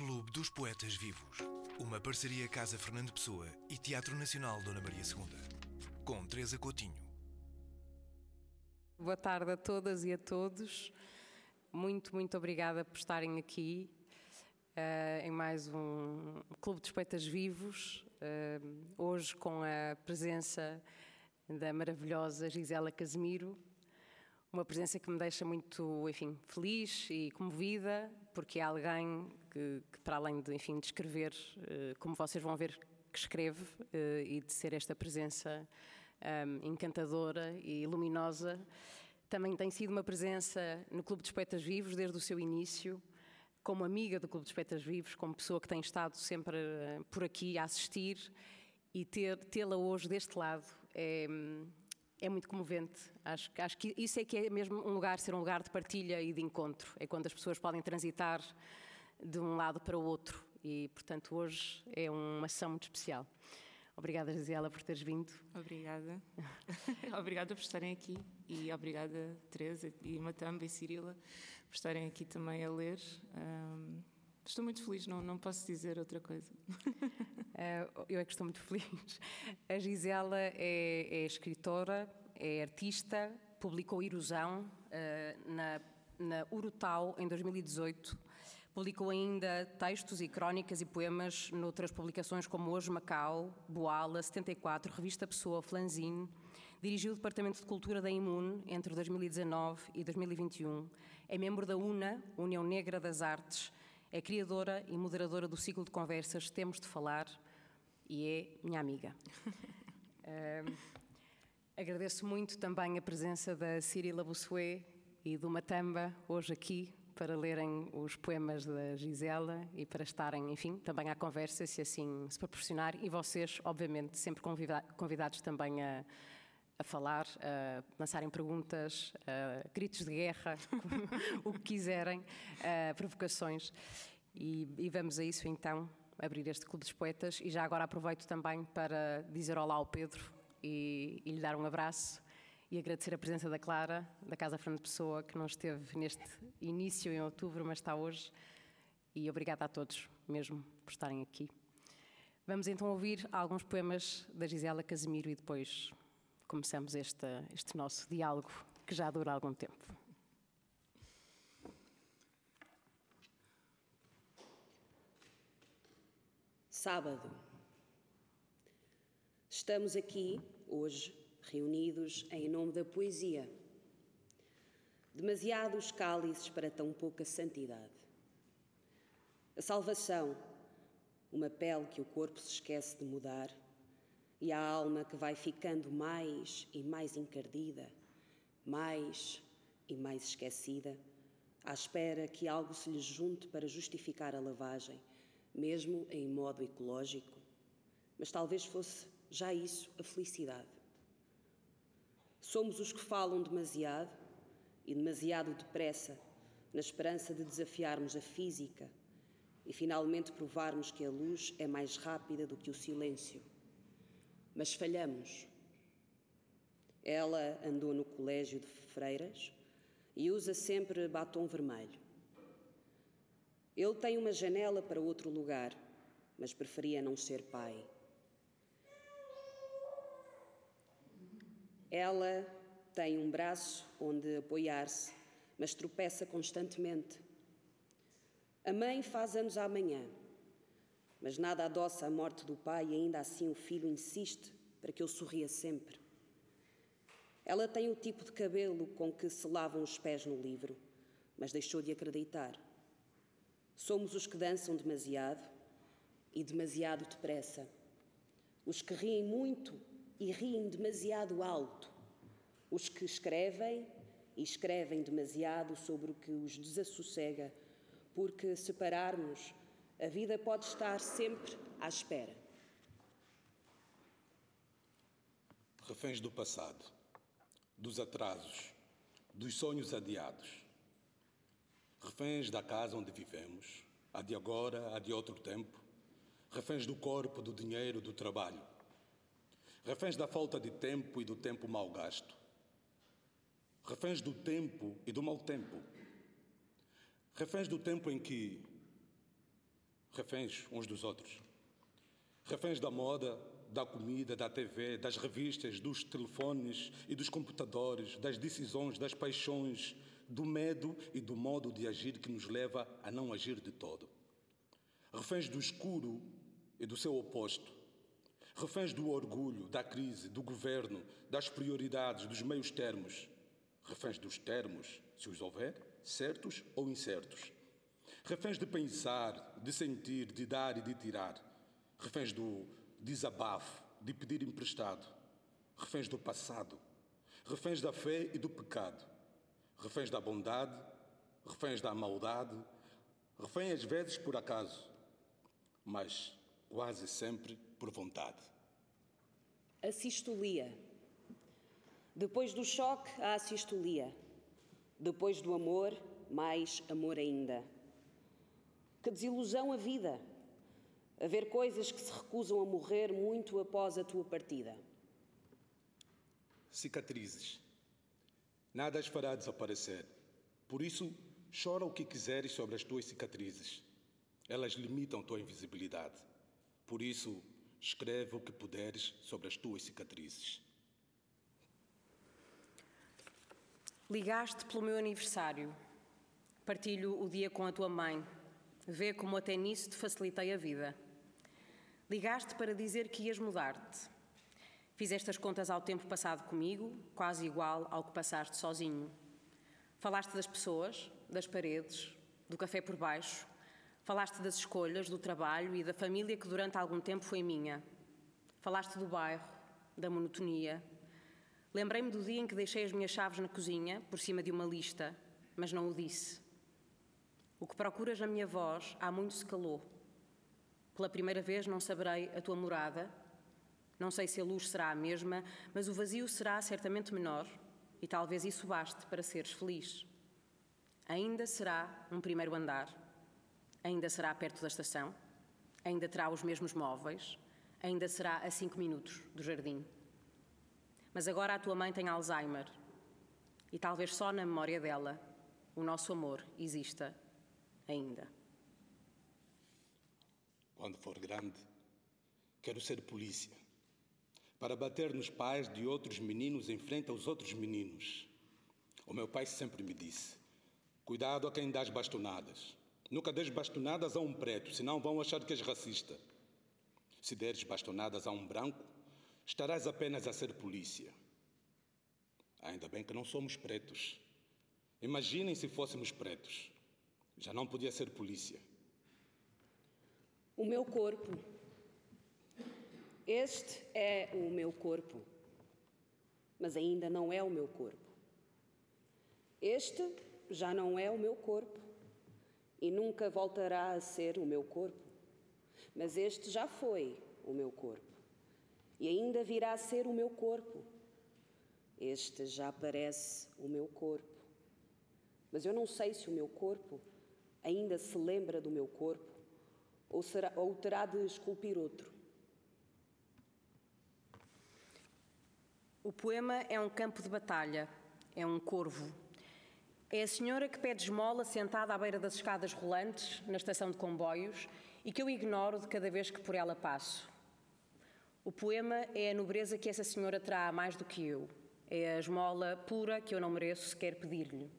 Clube dos Poetas Vivos. Uma parceria Casa Fernando Pessoa e Teatro Nacional Dona Maria II. Com Teresa Coutinho. Boa tarde a todas e a todos. Muito, muito obrigada por estarem aqui uh, em mais um Clube dos Poetas Vivos. Uh, hoje com a presença da maravilhosa Gisela Casemiro, uma presença que me deixa muito, enfim, feliz e comovida, porque é alguém que, que para além de, enfim, de escrever, eh, como vocês vão ver que escreve, eh, e de ser esta presença um, encantadora e luminosa, também tem sido uma presença no Clube dos Poetas Vivos desde o seu início, como amiga do Clube dos Poetas Vivos, como pessoa que tem estado sempre eh, por aqui a assistir e ter, tê-la hoje deste lado é, é muito comovente. Acho, acho que isso é que é mesmo um lugar, ser um lugar de partilha e de encontro. É quando as pessoas podem transitar de um lado para o outro. E, portanto, hoje é uma ação muito especial. Obrigada, Gisela, por teres vindo. Obrigada. obrigada por estarem aqui. E obrigada, Teresa, e Matamba e Cirila, por estarem aqui também a ler. Um, Estou muito feliz, não, não posso dizer outra coisa. Uh, eu é que estou muito feliz. A Gisela é, é escritora, é artista, publicou Erosão uh, na, na Urutau em 2018. Publicou ainda textos e crónicas e poemas noutras publicações como Hoje Macau, Boala, 74, Revista Pessoa, Flanzine. Dirigiu o Departamento de Cultura da Imun entre 2019 e 2021. É membro da UNA, União Negra das Artes, é criadora e moderadora do ciclo de conversas Temos de Falar e é minha amiga. uh, agradeço muito também a presença da Cirila Bussuet e do Matamba hoje aqui para lerem os poemas da Gisela e para estarem, enfim, também à conversa, se assim se proporcionar. E vocês, obviamente, sempre convidados também a, a falar, a lançarem perguntas, gritos de guerra, o que quiserem, provocações. E, e, vamos a isso então, abrir este Clube dos Poetas. E já agora aproveito também para dizer olá ao Pedro e, e lhe dar um abraço e agradecer a presença da Clara, da Casa Fernando Pessoa, que não esteve neste início em outubro, mas está hoje. E obrigada a todos mesmo por estarem aqui. Vamos então ouvir alguns poemas da Gisela Casemiro e depois começamos este, este nosso diálogo que já dura algum tempo. Sábado. Estamos aqui, hoje, reunidos em nome da poesia. Demasiados cálices para tão pouca santidade. A salvação, uma pele que o corpo se esquece de mudar e a alma que vai ficando mais e mais encardida, mais e mais esquecida, à espera que algo se lhe junte para justificar a lavagem, mesmo em modo ecológico. Mas talvez fosse já isso a felicidade. Somos os que falam demasiado e demasiado depressa, na esperança de desafiarmos a física e finalmente provarmos que a luz é mais rápida do que o silêncio mas falhamos. Ela andou no colégio de freiras e usa sempre batom vermelho. Ele tem uma janela para outro lugar, mas preferia não ser pai. Ela tem um braço onde apoiar-se, mas tropeça constantemente. A mãe faz anos amanhã mas nada adoça a morte do pai e ainda assim o filho insiste para que eu sorria sempre. Ela tem o tipo de cabelo com que se lavam os pés no livro, mas deixou de acreditar. Somos os que dançam demasiado e demasiado depressa. Os que riem muito e riem demasiado alto. Os que escrevem e escrevem demasiado sobre o que os desassossega, porque separarmos a vida pode estar sempre à espera. Reféns do passado, dos atrasos, dos sonhos adiados. Reféns da casa onde vivemos, a de agora, a de outro tempo. Reféns do corpo, do dinheiro, do trabalho. Reféns da falta de tempo e do tempo mal gasto. Reféns do tempo e do mau tempo. Reféns do tempo em que reféns uns dos outros. Reféns da moda, da comida, da TV, das revistas, dos telefones e dos computadores, das decisões, das paixões, do medo e do modo de agir que nos leva a não agir de todo. Reféns do escuro e do seu oposto. Reféns do orgulho, da crise, do governo, das prioridades, dos meios termos. Reféns dos termos, se os houver, certos ou incertos. Reféns de pensar, de sentir, de dar e de tirar. Reféns do desabafo, de pedir emprestado. Reféns do passado. Reféns da fé e do pecado. Reféns da bondade, reféns da maldade. Reféns às vezes por acaso, mas quase sempre por vontade. A sistolia. Depois do choque, a assistolia. Depois do amor, mais amor ainda. Que desilusão a vida! Haver coisas que se recusam a morrer muito após a tua partida. Cicatrizes. Nada as fará desaparecer. Por isso, chora o que quiseres sobre as tuas cicatrizes. Elas limitam tua invisibilidade. Por isso, escreve o que puderes sobre as tuas cicatrizes. Ligaste pelo meu aniversário. Partilho o dia com a tua mãe. Vê como até nisso te facilitei a vida. Ligaste para dizer que ias mudar-te. Fizeste as contas ao tempo passado comigo, quase igual ao que passaste sozinho. Falaste das pessoas, das paredes, do café por baixo. Falaste das escolhas, do trabalho e da família que durante algum tempo foi minha. Falaste do bairro, da monotonia, Lembrei-me do dia em que deixei as minhas chaves na cozinha, por cima de uma lista, mas não o disse. O que procuras na minha voz há muito se calou. Pela primeira vez não saberei a tua morada. Não sei se a luz será a mesma, mas o vazio será certamente menor e talvez isso baste para seres feliz. Ainda será um primeiro andar. Ainda será perto da estação. Ainda terá os mesmos móveis. Ainda será a cinco minutos do jardim. Mas agora a tua mãe tem Alzheimer e talvez só na memória dela o nosso amor exista ainda. Quando for grande, quero ser polícia para bater nos pais de outros meninos em frente aos outros meninos. O meu pai sempre me disse: Cuidado a quem dás bastonadas. Nunca des bastonadas a um preto, senão vão achar que és racista. Se deres bastonadas a um branco, estarás apenas a ser polícia. Ainda bem que não somos pretos. Imaginem se fôssemos pretos. Já não podia ser polícia. O meu corpo. Este é o meu corpo, mas ainda não é o meu corpo. Este já não é o meu corpo e nunca voltará a ser o meu corpo, mas este já foi o meu corpo e ainda virá a ser o meu corpo. Este já parece o meu corpo. Mas eu não sei se o meu corpo ainda se lembra do meu corpo ou, será, ou terá de esculpir outro. O poema é um campo de batalha, é um corvo. É a senhora que pede esmola sentada à beira das escadas rolantes na estação de comboios e que eu ignoro de cada vez que por ela passo. O poema é a nobreza que essa senhora terá mais do que eu. É a esmola pura que eu não mereço sequer pedir-lhe.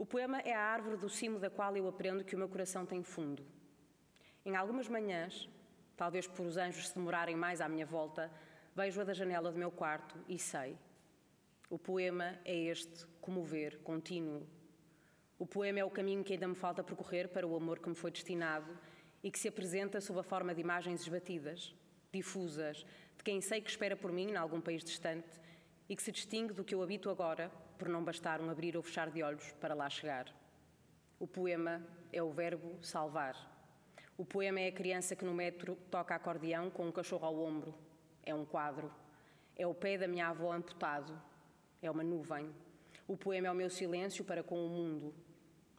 O poema é a árvore do cimo da qual eu aprendo que o meu coração tem fundo. Em algumas manhãs, talvez por os anjos se demorarem mais à minha volta, vejo-a da janela do meu quarto e sei. O poema é este comover contínuo. O poema é o caminho que ainda me falta percorrer para o amor que me foi destinado e que se apresenta sob a forma de imagens esbatidas, difusas, de quem sei que espera por mim em algum país distante e que se distingue do que eu habito agora, por não bastar um abrir ou fechar de olhos para lá chegar. O poema é o verbo salvar. O poema é a criança que no metro toca acordeão com um cachorro ao ombro. É um quadro. É o pé da minha avó amputado. É uma nuvem. O poema é o meu silêncio para com o mundo.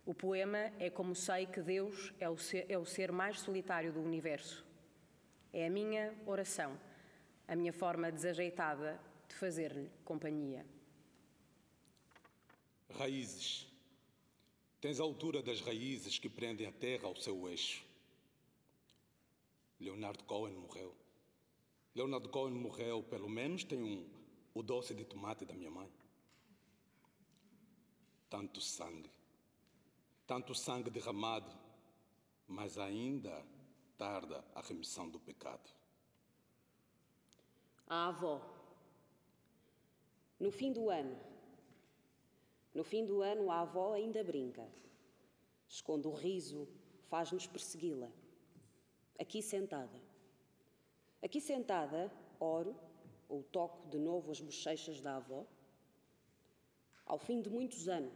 O poema é como sei que Deus é o ser, é o ser mais solitário do universo. É a minha oração, a minha forma desajeitada de fazer-lhe companhia. Raízes. Tens a altura das raízes que prendem a terra ao seu eixo. Leonard Cohen morreu. Leonard Cohen morreu, pelo menos tem um, o doce de tomate da minha mãe. Tanto sangue, tanto sangue derramado, mas ainda tarda a remissão do pecado. A avó. No fim do ano, no fim do ano, a avó ainda brinca. Esconde o riso, faz-nos persegui-la. Aqui sentada. Aqui sentada, oro ou toco de novo as bochechas da avó. Ao fim de muitos anos,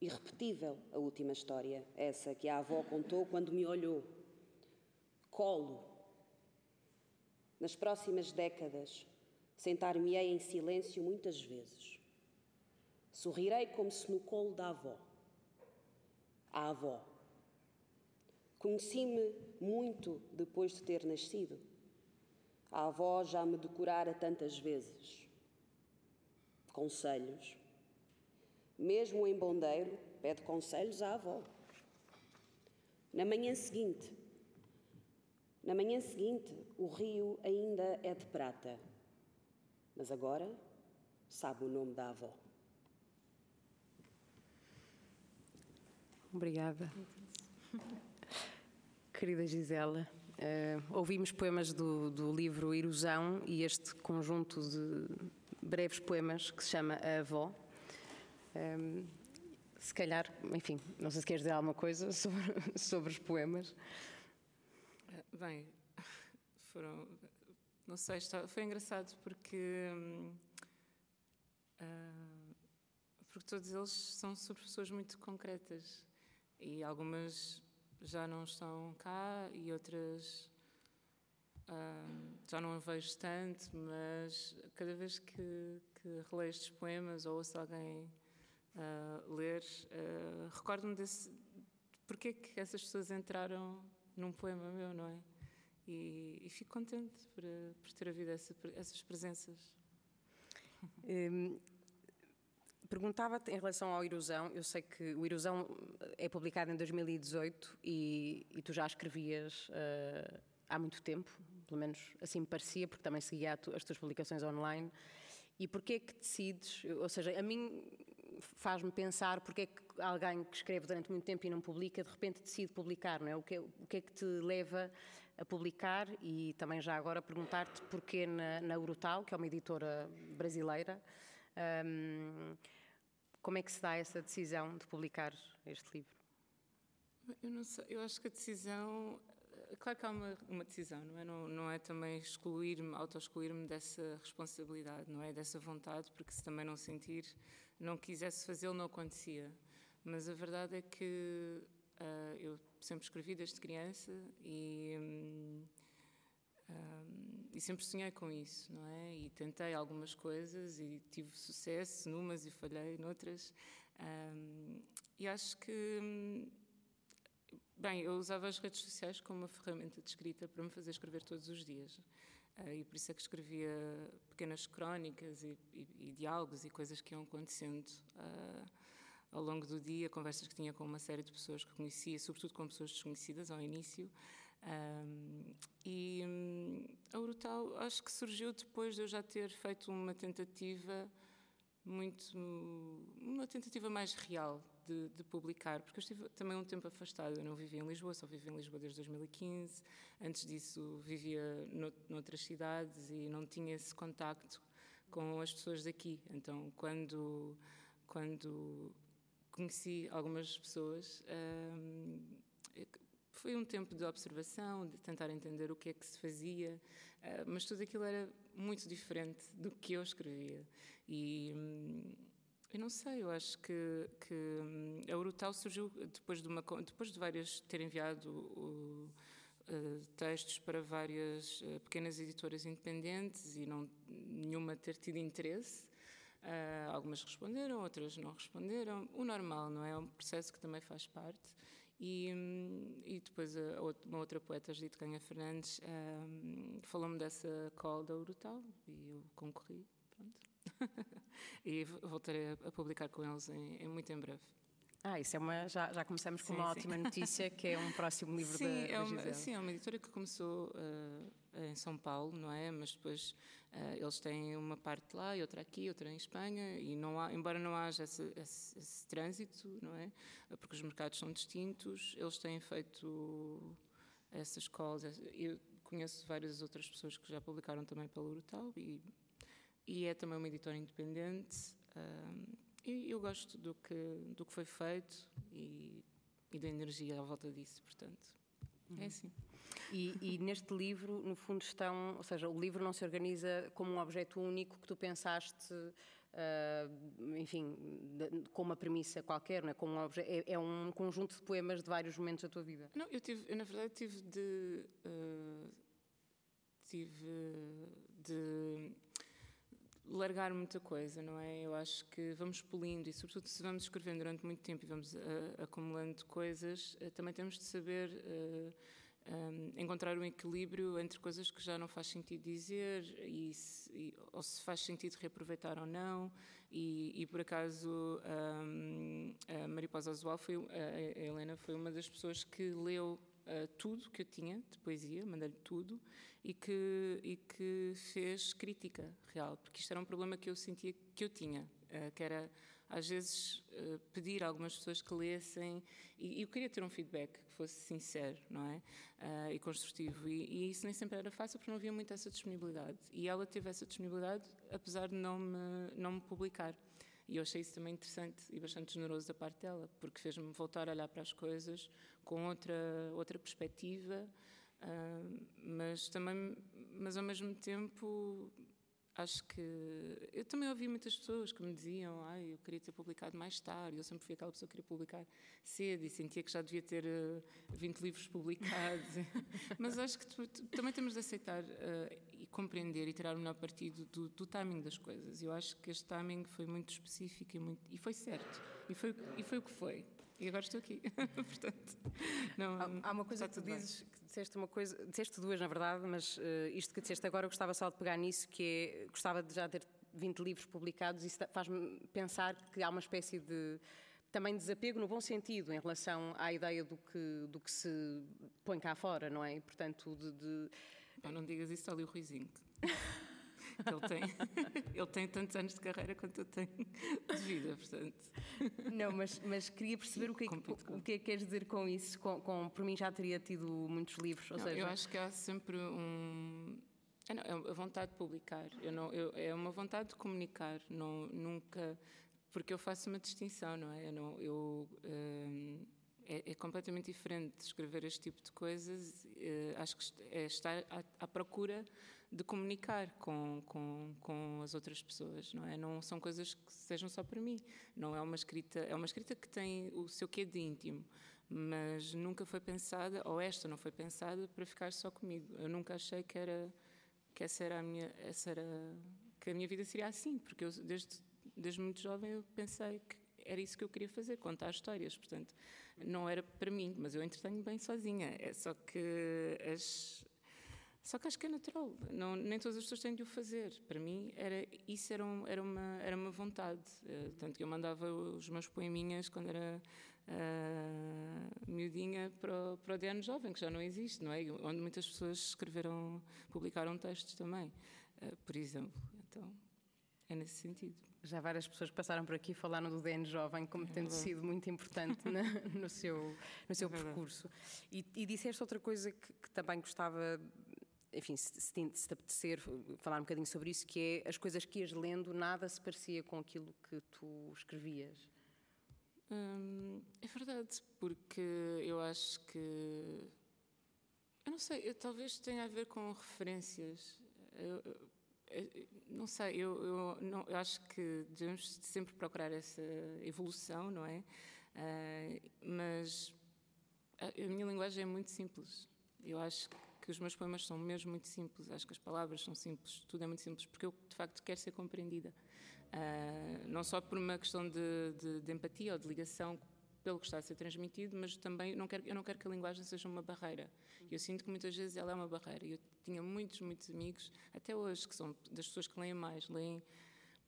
irrepetível a última história, essa que a avó contou quando me olhou. Colo. Nas próximas décadas, sentar-me-ei em silêncio muitas vezes. Sorrirei como se no colo da avó. A avó Conheci-me muito depois de ter nascido. A avó já me decorara tantas vezes. Conselhos. Mesmo em bondeiro, pede conselhos à avó. Na manhã seguinte, na manhã seguinte, o rio ainda é de prata, mas agora sabe o nome da avó. Obrigada. Querida Gisela, uh, ouvimos poemas do, do, livro Erosão e este conjunto de breves poemas que se chama A Avó. Um, ehm, se calhar, enfim, não sei se queres dizer alguma coisa sobre, sobre os poemas. Bem, foram. Não sei, foi engraçado porque. Uh, porque todos eles são sobre pessoas muito concretas e algumas já não estão cá e outras já não vejo tanto, mas cada vez que, que releio estes poemas ou ouço alguém uh, ler, uh, recordo-me desse. Porque é que essas pessoas entraram num poema meu, não é? E, e fico contente por, por ter havido essa, essas presenças. Um, Perguntava-te em relação ao Erosão, eu sei que o Erosão é publicado em 2018 e, e tu já escrevias uh, há muito tempo, pelo menos assim me parecia, porque também seguia as tuas publicações online. E porquê que decides, ou seja, a mim faz-me pensar porque é que alguém que escreve durante muito tempo e não publica, de repente decide publicar, não é? O que, é, o que é que te leva a publicar e também já agora perguntar-te porquê na, na Urutau, que é uma editora brasileira, um, como é que se dá essa decisão de publicar este livro? Eu não sei, eu acho que a decisão. Claro que há uma, uma decisão, não é? Não, não é também excluir-me, auto-excluir-me dessa responsabilidade, não é? Dessa vontade, porque se também não sentir, não quisesse fazê-lo, não acontecia. Mas a verdade é que uh, eu sempre escrevi desde criança e. Um, um, e sempre sonhei com isso, não é? E tentei algumas coisas e tive sucesso numas e falhei noutras. Um, e acho que. Bem, eu usava as redes sociais como uma ferramenta de escrita para me fazer escrever todos os dias. Uh, e por isso é que escrevia pequenas crónicas e, e, e diálogos e coisas que iam acontecendo uh, ao longo do dia, conversas que tinha com uma série de pessoas que conhecia, sobretudo com pessoas desconhecidas ao início. Um, e um, a Urutau acho que surgiu depois de eu já ter feito uma tentativa muito uma tentativa mais real de, de, publicar, porque eu estive também um tempo afastada, eu não vivia em Lisboa, só vivi em Lisboa desde 2015. Antes disso vivia no, noutras cidades e não tinha esse contacto com as pessoas daqui. Então, quando quando conheci algumas pessoas, foi um tempo de observação, de tentar entender o que é que se fazia, uh, mas tudo aquilo era muito diferente do que eu escrevia. E hum, eu não sei, eu acho que, que hum, a Urutau surgiu depois de, uma, depois de várias ter enviado o, uh, textos para várias uh, pequenas editoras independentes e não nenhuma ter tido interesse. Uh, algumas responderam, outras não responderam. O normal, não é? É um processo que também faz parte. E, e depois a, uma outra poeta, Judite Canha Fernandes, um, falou-me dessa call da Urutau e eu concorri. E voltarei a, a, publicar com eles em, em, muito em breve. Ah, isso é uma. Já, já começamos com Sim, uma sim. ótima notícia, que é um próximo livro sim, da, é da uma, Gisele. sim, é uma editora que começou eh, em São Paulo, não é? Mas depois eh, eles têm uma parte lá e outra aqui, outra em Espanha, e não há, embora não haja esse, esse- esse trânsito, não é? Eh, Porque os mercados são distintos, eles têm feito essas calls. Eu conheço várias outras pessoas que já publicaram também pela Urutau e, e é também uma editora independente. ah, e eu gosto do que, do que foi feito e, e da energia à volta disso, portanto. É assim. E, e neste livro, no fundo, estão. Ou seja, o livro não se organiza como um objeto único que tu pensaste. ah, enfim, de- com uma premissa qualquer, não é? Como um obje- é, é um conjunto de poemas de vários momentos da tua vida. Não, eu tive, eu, na verdade tive de eh, tive de largar muita coisa, não é? Eu acho que vamos polindo e sobretudo se vamos escrevendo durante muito tempo e vamos eh, acumulando coisas, eh, também temos de saber eh, um, encontrar um equilíbrio entre coisas que já não faz sentido dizer e, se- e- ou se faz sentido reaproveitar ou não e, e, por acaso um, a Mariposa Azual foi a Helena foi uma das pessoas que leu uh, tudo que eu tinha de poesia mandei-lhe tudo e que e que fez crítica real porque isto era um problema que eu sentia que eu tinha uh, que era às vezes eh, pedir a algumas pessoas que lessem e, e eu queria ter um feedback que fosse sincero, não é? E construtivo e, e isso nem sempre era fácil porque não havia muito essa disponibilidade e ela teve essa disponibilidade apesar de não me não me publicar e eu achei isso também interessante e bastante generoso da parte dela porque fez-me voltar a olhar para as coisas com outra outra perspectiva ah, mas também mas ao mesmo tempo acho que eu também ouvi muitas pessoas que me diziam ai eu queria ter publicado mais tarde eu sempre fui aquela pessoa que queria publicar cedo e sentia que já devia ter eh, 20 livros publicados. Mas acho que tu- tu- também temos de aceitar e compreender e tirar o melhor partido do, do timing das coisas eu acho que este timing foi muito específico e, muito, e foi certo e foi, e foi o que foi e agora estou aqui portanto não, Há, há uma coisa que tu bem. dizes, que disseste uma coisa, disseste duas na verdade, mas eh, isto que disseste agora eu gostava só de pegar nisso, que é, gostava de já ter 20 livros publicados, isso faz-me pensar que há uma espécie de também desapego no bom sentido em relação à ideia do que, do que se põe cá fora, não é? E, portanto, de, de- Pá, não digas isso ali o Ruizinho. Ele tem, ele tem tantos anos de carreira quanto eu tenho de vida, portanto. Não, mas, mas queria perceber o que, é que, o que é que queres dizer com isso. Com, com- por mim já teria tido muitos livros, ou Não, seja, eu acho que há sempre um. É, não, é a vontade de publicar. Eu não, eu, é uma vontade de comunicar. Não, nunca. Porque eu faço uma distinção, não é? Eu, não, eu, hum, é, é completamente diferente escrever este tipo de coisas. eh, acho que é estar à, à procura de comunicar com, com, com as outras pessoas, não é? Não são coisas que sejam só para mim. Não é uma escrita, é uma escrita que tem o seu quê de íntimo, mas nunca foi pensada, ou esta não foi pensada para ficar só comigo. Eu nunca achei que era que essa era a minha, essa era que a minha vida seria assim, porque eu desde desde muito jovem eu pensei que era isso que eu queria fazer, contar histórias, portanto, não era para mim, mas eu entretenho bem sozinha. É só que as só que acho que é natural, não, nem todas as pessoas têm de o fazer. Para mim, era, isso era, um- era, uma, era uma vontade. Eh, tanto que eu mandava os meus poeminhas quando era ah, miudinha para o, para o Jovem, que já não existe, não é? Onde muitas pessoas escreveram, publicaram textos também, eh, por exemplo. Então, é nesse sentido. Já várias pessoas que passaram por aqui falaram do DN Jovem como tendo verdade. sido muito importante na- no seu, no seu verdade. percurso. E, e disseste outra coisa que, que também gostava, enfim, se, se te- se te apetecer, falar um bocadinho sobre isso, que é as coisas que ias lendo, nada se parecia com aquilo que tu escrevias. Hum, é verdade, porque eu acho que. Eu não sei, eu, talvez tenha a ver com referências. Eu- eu- não sei, eu, eu não, eu acho que devemos sempre procurar essa evolução, não é? Ah, mas a, a minha linguagem é muito simples. Eu acho que os meus poemas são mesmo muito simples. Acho que as palavras são simples, tudo é muito simples, porque eu de facto quero ser compreendida. Ah, não só por uma questão de, de- de empatia ou de ligação pelo que está a ser transmitido, mas também não quero, eu não quero que a linguagem seja uma barreira. Eu sinto que muitas vezes ela é uma barreira. Eu tinha muitos, muitos amigos, até hoje, que são das pessoas que leem mais, leem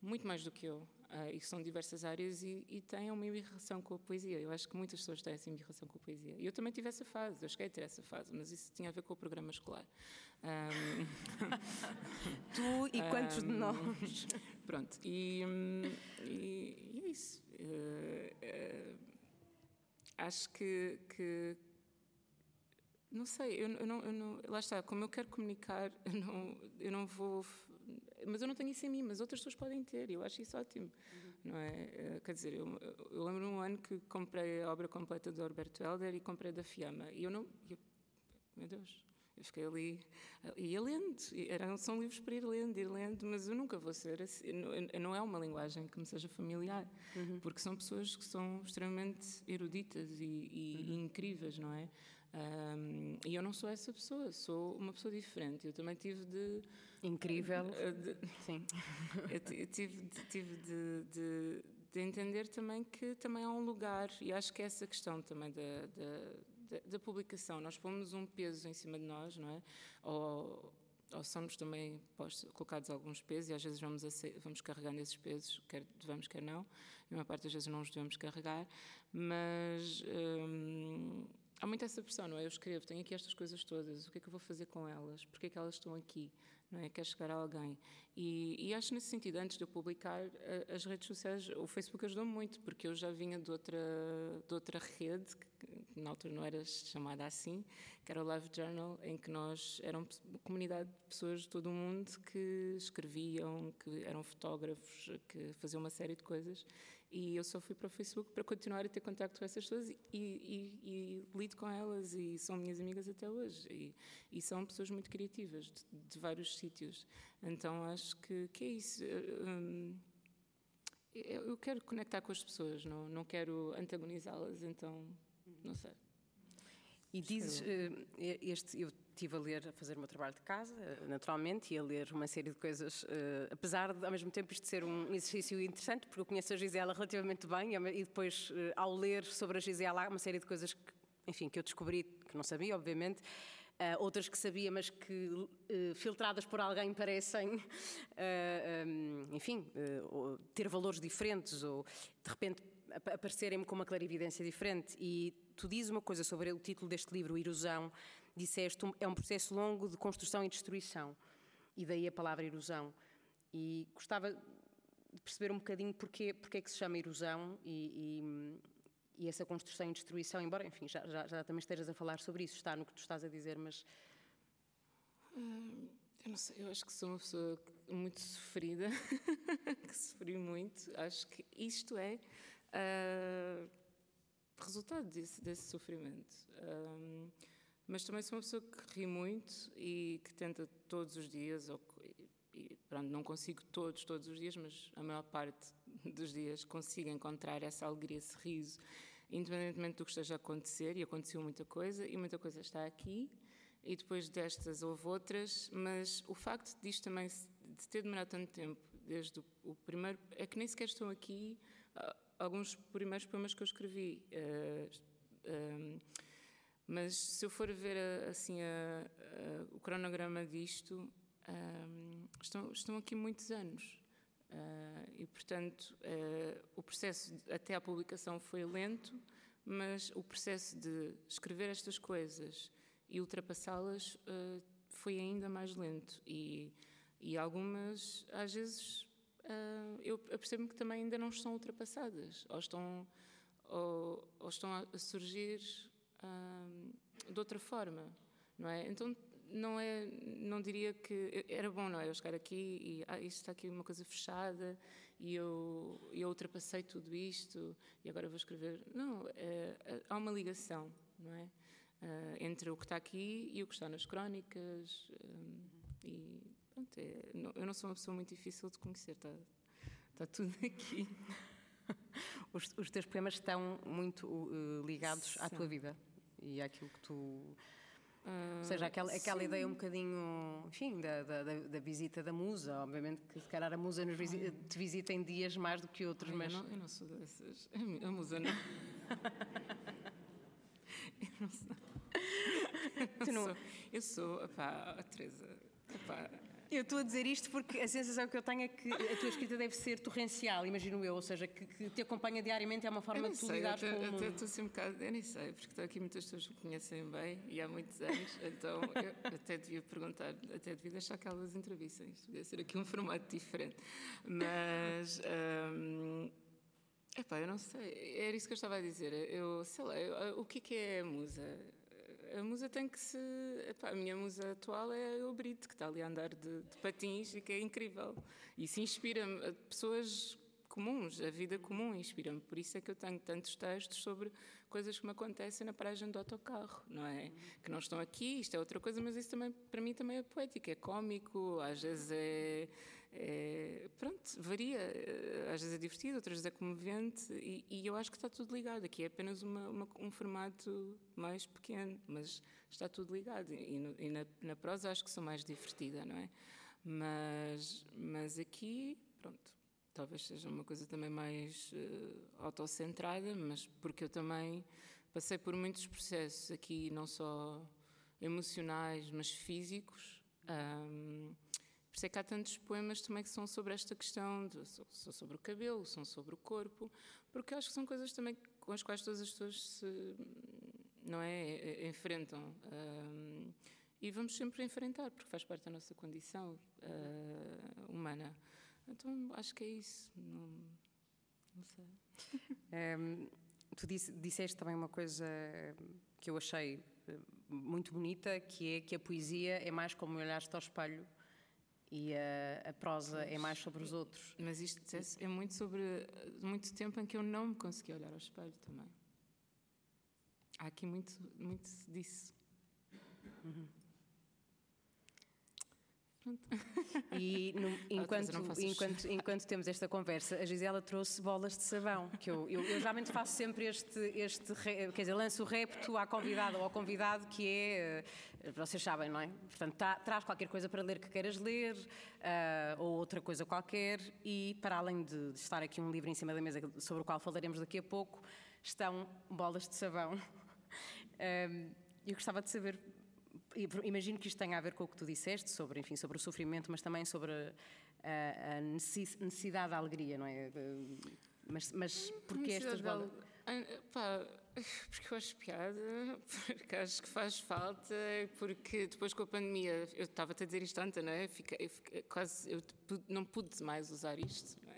muito mais do que eu. uh, e que são diversas áreas e, e têm uma embirração com a poesia. Eu acho que muitas pessoas têm essa embirração com a poesia. E eu também tive essa fase, eu cheguei a ter essa fase, mas isso tinha a ver com o programa escolar. Um, tu e quantos um, de nós? Pronto, e, e, e é isso. Uh, uh, acho que, que não sei, eu, eu, não, eu, não, Lá está, como eu quero comunicar, eu não, eu não vou. Mas eu não tenho isso em mim, mas outras pessoas podem ter, e eu acho isso ótimo. Uhum. Não é? Eh, quer dizer, eu, eu lembro um ano que comprei a obra completa do Alberto Helder e comprei da Fiamma, e eu não. Eu, meu Deus, eu fiquei ali, ia lendo, eram, são livros para ir lendo, ir lendo, mas eu nunca vou ser assim, não é uma linguagem que me seja familiar, uhum. porque são pessoas que são extremamente eruditas e, e, uhum. e incríveis, não é? Um, e eu não sou essa pessoa, sou uma pessoa diferente. Eu também tive de. Incrível. De, de, Sim. Eu tive, de, tive de, de, de, entender também que também há um lugar, e acho que é essa questão também da, da, da, publicação. Nós pomos um peso em cima de nós, não é? Ou, ou somos também colocados alguns pesos e às vezes vamos, vamos carregando esses pesos, quer devemos, quer não. E uma parte das vezes não os devemos carregar, mas. Hum, há muito essa pressão, não é? Eu escrevo, tenho aqui estas coisas todas, o que é que eu vou fazer com elas? Porquê é que elas estão aqui? Não é? Quer chegar a alguém. E, e acho nesse sentido, antes de eu publicar, as redes sociais, o Facebook ajudou-me muito, porque eu já vinha de outra, de outra rede, que na altura não era chamada assim, que era o Live Journal, em que nós éramos uma comunidade de pessoas de todo o mundo que escreviam, que eram fotógrafos, que faziam uma série de coisas. E eu só fui para o Facebook para continuar a ter contato com essas pessoas e, e, e, lido com elas e são minhas amigas até hoje. E, e são pessoas muito criativas de, de, vários sítios. Então acho que, que é isso. Eu quero conectar com as pessoas, não, não quero antagonizá-las, então não sei. E dizes, uh, este, eu estive a ler, a fazer o meu trabalho de casa, eh, naturalmente, e a ler uma série de coisas, uh, apesar de, ao mesmo tempo, isto ser um exercício interessante, porque eu conheço a Gisela relativamente bem, e depois, uh, ao ler sobre a Gisela, há uma série de coisas que, enfim, que eu descobri, que não sabia, obviamente, Uh, outras que sabia, mas que uh, filtradas por alguém parecem, uh, um, enfim, ter valores diferentes ou de repente aparecerem-me com uma clarividência diferente. E tu dizes uma coisa sobre o título deste livro, Erosão, disseste é um processo longo de construção e destruição, e daí a palavra erosão. E gostava de perceber um bocadinho porquê, porquê é que se chama erosão e, e, e, essa construção e destruição, embora, enfim, já, já, já, também estejas a falar sobre isso, está no que tu estás a dizer, mas... Hum, eu não sei, eu acho que sou uma pessoa muito sofrida, que sofri muito, acho que isto é... Uh, resultado desse, desse sofrimento. Um, mas também sou uma pessoa que ri muito e que tenta todos os dias, ou, e, pronto, não consigo todos, todos os dias, mas a maior parte dos dias consigo encontrar essa alegria, esse riso, independentemente do que esteja a acontecer, e aconteceu muita coisa, e muita coisa está aqui, e depois destas houve outras, mas o facto disto também de ter demorado tanto tempo, desde o, o primeiro, é que nem sequer estão aqui uh, alguns primeiros poemas que eu escrevi. Uh, mas se eu for ver assim a, a, o cronograma disto, um, estão, estão aqui muitos anos. Uh, e, portanto, uh, o processo até à publicação foi lento, mas o processo de escrever estas coisas e ultrapassá-las uh, foi ainda mais lento. E, e algumas, às vezes, eu percebo que também ainda não estão ultrapassadas, ou estão, ou, ou estão a surgir de outra forma, não é? Então não é, não diria que era bom, não é? Eu chegar aqui e ah, isto está aqui uma coisa fechada e eu, eu ultrapassei tudo isto e agora vou escrever. Não, é, há uma ligação, não é? Uh, entre o que está aqui e o que está nas crónicas e pronto, é, eu não sou uma pessoa muito difícil de conhecer, está, está tudo aqui. os, os teus poemas estão muito uh, ligados à tua vida e àquilo que tu. Uh, Ou seja, aquela, aquela ideia um bocadinho, enfim, da, da, da, visita da musa. Obviamente que, se calhar, a musa nos visita, te visita em dias mais do que outros, Ai, mas. Eu não, eu não sou dessas. A musa não. eu não sou. Eu, não, não... Sou, eu sou, opá, a Teresa, opá, Eu estou a dizer isto porque a sensação que eu tenho é que a tua escrita deve ser torrencial, imagino eu, ou seja, que, que te acompanha diariamente é uma forma de tu sei, lidares até, com o até mundo. estou assim um bocado, eu nem sei, porque estão aqui muitas pessoas que me conhecem bem e há muitos anos, então eu até devia perguntar, até devia deixar que elas entrevistem, isto devia ser aqui um formato diferente. Mas, hum, epá, eu não sei, era isso que eu estava a dizer, eu sei lá, eu- o que é que é a musa? A musa tem que se. epá, a minha musa atual é o Brito, que está ali a andar de, de patins e que é incrível. Isso inspira-me. a Pessoas comuns, a vida comum inspira-me. Por isso é que eu tenho tantos textos sobre coisas que me acontecem na paragem do autocarro, não é? Que não estão aqui, isto é outra coisa, mas isso também, para mim, também é poético, é cómico, às vezes é. É- pronto, varia. eh, Às vezes é divertido, outras vezes é comovente, e, e eu acho que está tudo ligado. Aqui é apenas uma- uma- um formato mais pequeno, mas está tudo ligado. E, no- e na, na prosa acho que sou mais divertida, não é? Mas, mas aqui, pronto, talvez seja uma coisa também mais eh, autocentrada, mas porque eu também passei por muitos processos aqui, não só emocionais, mas físicos. Ahm, por isso é que há tantos poemas também que são sobre esta questão, de, so- sobre o cabelo, são sobre o corpo, porque acho que são coisas também com as quais todas as pessoas se, não é, e- e- enfrentam. Ahm, e vamos sempre enfrentar, porque faz parte da nossa condição ah, humana. Então acho que é isso. Não, não sei. Hum, tu disse- disseste também uma coisa que eu achei eh, muito bonita, que é que a poesia é mais como olhar-te ao espelho e a, a prosa é mais sobre os outros. Mas isto é, muito sobre muito tempo em que eu não me consegui olhar ao espelho também. Há aqui muito, muito disso. E no- enquanto, enquanto, enquanto temos esta conversa, a Gisela trouxe bolas de sabão, que eu, eu, eu geralmente faço sempre este, este, quer dizer, lanço o repto à convidada ou ao convidado, que é, eh, vocês sabem, não é? Portanto, tá- traz qualquer coisa para ler que queiras ler, ah, ou outra coisa qualquer, e para além de, de estar aqui um livro em cima da mesa sobre o qual falaremos daqui a pouco, estão bolas de sabão. Ahm, eu gostava de saber, imagino que isto tenha a ver com o que tu disseste sobre, enfim, sobre o sofrimento, mas também sobre a, a necessi- necessidade da alegria, não é? Mas, mas porquê estas bolas? Ah, pá, porque eu acho piada, porque acho que faz falta, porque depois com a pandemia, eu estava-te a dizer isto antes, não é? Fiquei, fiquei quase, eu não pude mais usar isto, é?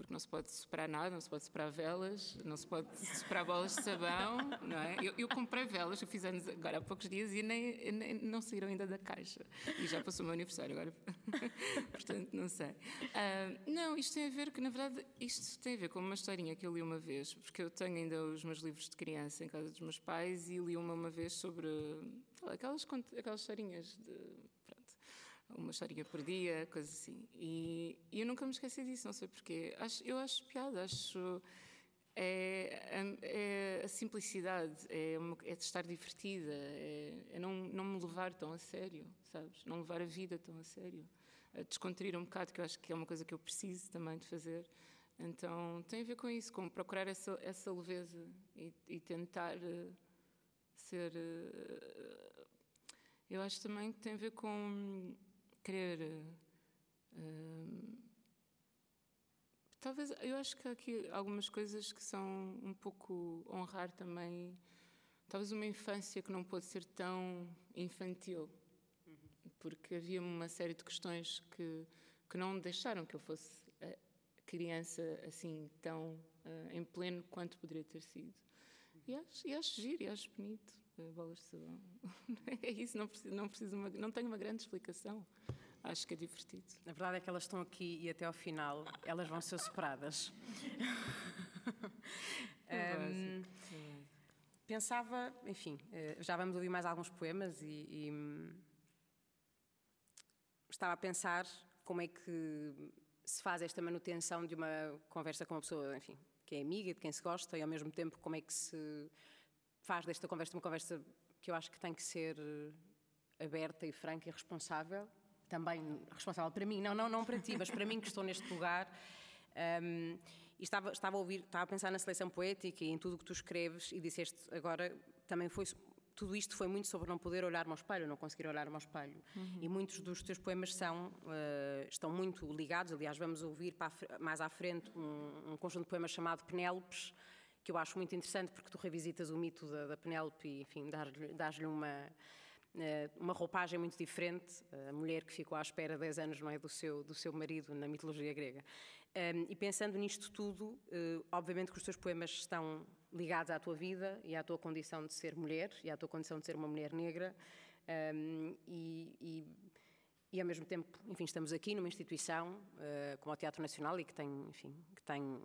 Porque não se pode superar nada, não se pode superar velas, não se pode superar bolas de sabão, não é? Eu, eu comprei velas, eu fiz anos agora há poucos dias e nem, nem- não saíram ainda da caixa. E já passou o meu aniversário agora. Portanto, não sei. Ah, não, isto tem a ver, que na verdade, isto tem a ver com uma historinha que eu li uma vez, porque eu tenho ainda os meus livros de criança em casa dos meus pais e li uma uma vez sobre aquelas, aquelas historinhas de. Uma historinha por dia, coisa assim. E, e eu nunca me esqueci disso, não sei porquê. Acho, eu acho piada, acho. É, a- é a simplicidade, é, uma- é de estar divertida, é, é não, não me levar tão a sério, sabes? Não levar a vida tão a sério. A descontrair um bocado, que eu acho que é uma coisa que eu preciso também de fazer. Então tem a ver com isso, com procurar essa, essa leveza e, e tentar eh, ser. eh, eu acho também que tem a ver com querer. eh, talvez, eu acho que há aqui algumas coisas que são um pouco honrar também. Talvez uma infância que não pôde ser tão infantil, porque havia uma série de questões que, que não deixaram que eu fosse eh, criança assim tão eh, em pleno quanto poderia ter sido. E acho, e acho giro, e acho bonito. Bolas de sabão. é isso, não, preciso, não, preciso uma, não tenho uma grande explicação. Acho que é divertido. A verdade é que elas estão aqui e até ao final elas vão ser superadas. Ahm, pensava, enfim, eh, já vamos ouvir mais alguns poemas e, e, hum, estava a pensar como é que se faz esta manutenção de uma conversa com uma pessoa, enfim, que é amiga, de quem se gosta e ao mesmo tempo como é que se faz desta conversa uma conversa que eu acho que tem que ser eh, aberta e franca e responsável, também responsável para mim, não, não, não para ti, mas para mim que estou neste lugar. Um, e estava, estava, a ouvir, estava a pensar na seleção poética e em tudo o que tu escreves e disseste agora também foi tudo isto foi muito sobre não poder olhar-me ao espelho, não conseguir olhar-me ao espelho. Uhum. E muitos dos teus poemas são, uh, estão muito ligados, aliás, vamos ouvir a, mais à frente um, um, conjunto de poemas chamado Penélopes, que eu acho muito interessante porque tu revisitas o mito da, da Penélope e, enfim, dás-lhe uma eh, uma roupagem muito diferente, a mulher que ficou à espera 10 anos não é, do, seu, do seu marido na mitologia grega. Um, e pensando nisto tudo, uh, obviamente que os teus poemas estão ligados à tua vida e à tua condição de ser mulher e à tua condição de ser uma mulher negra. Um, e, e, e, ao mesmo tempo, enfim, estamos aqui numa instituição uh, como o Teatro Nacional e que tem, enfim, que tem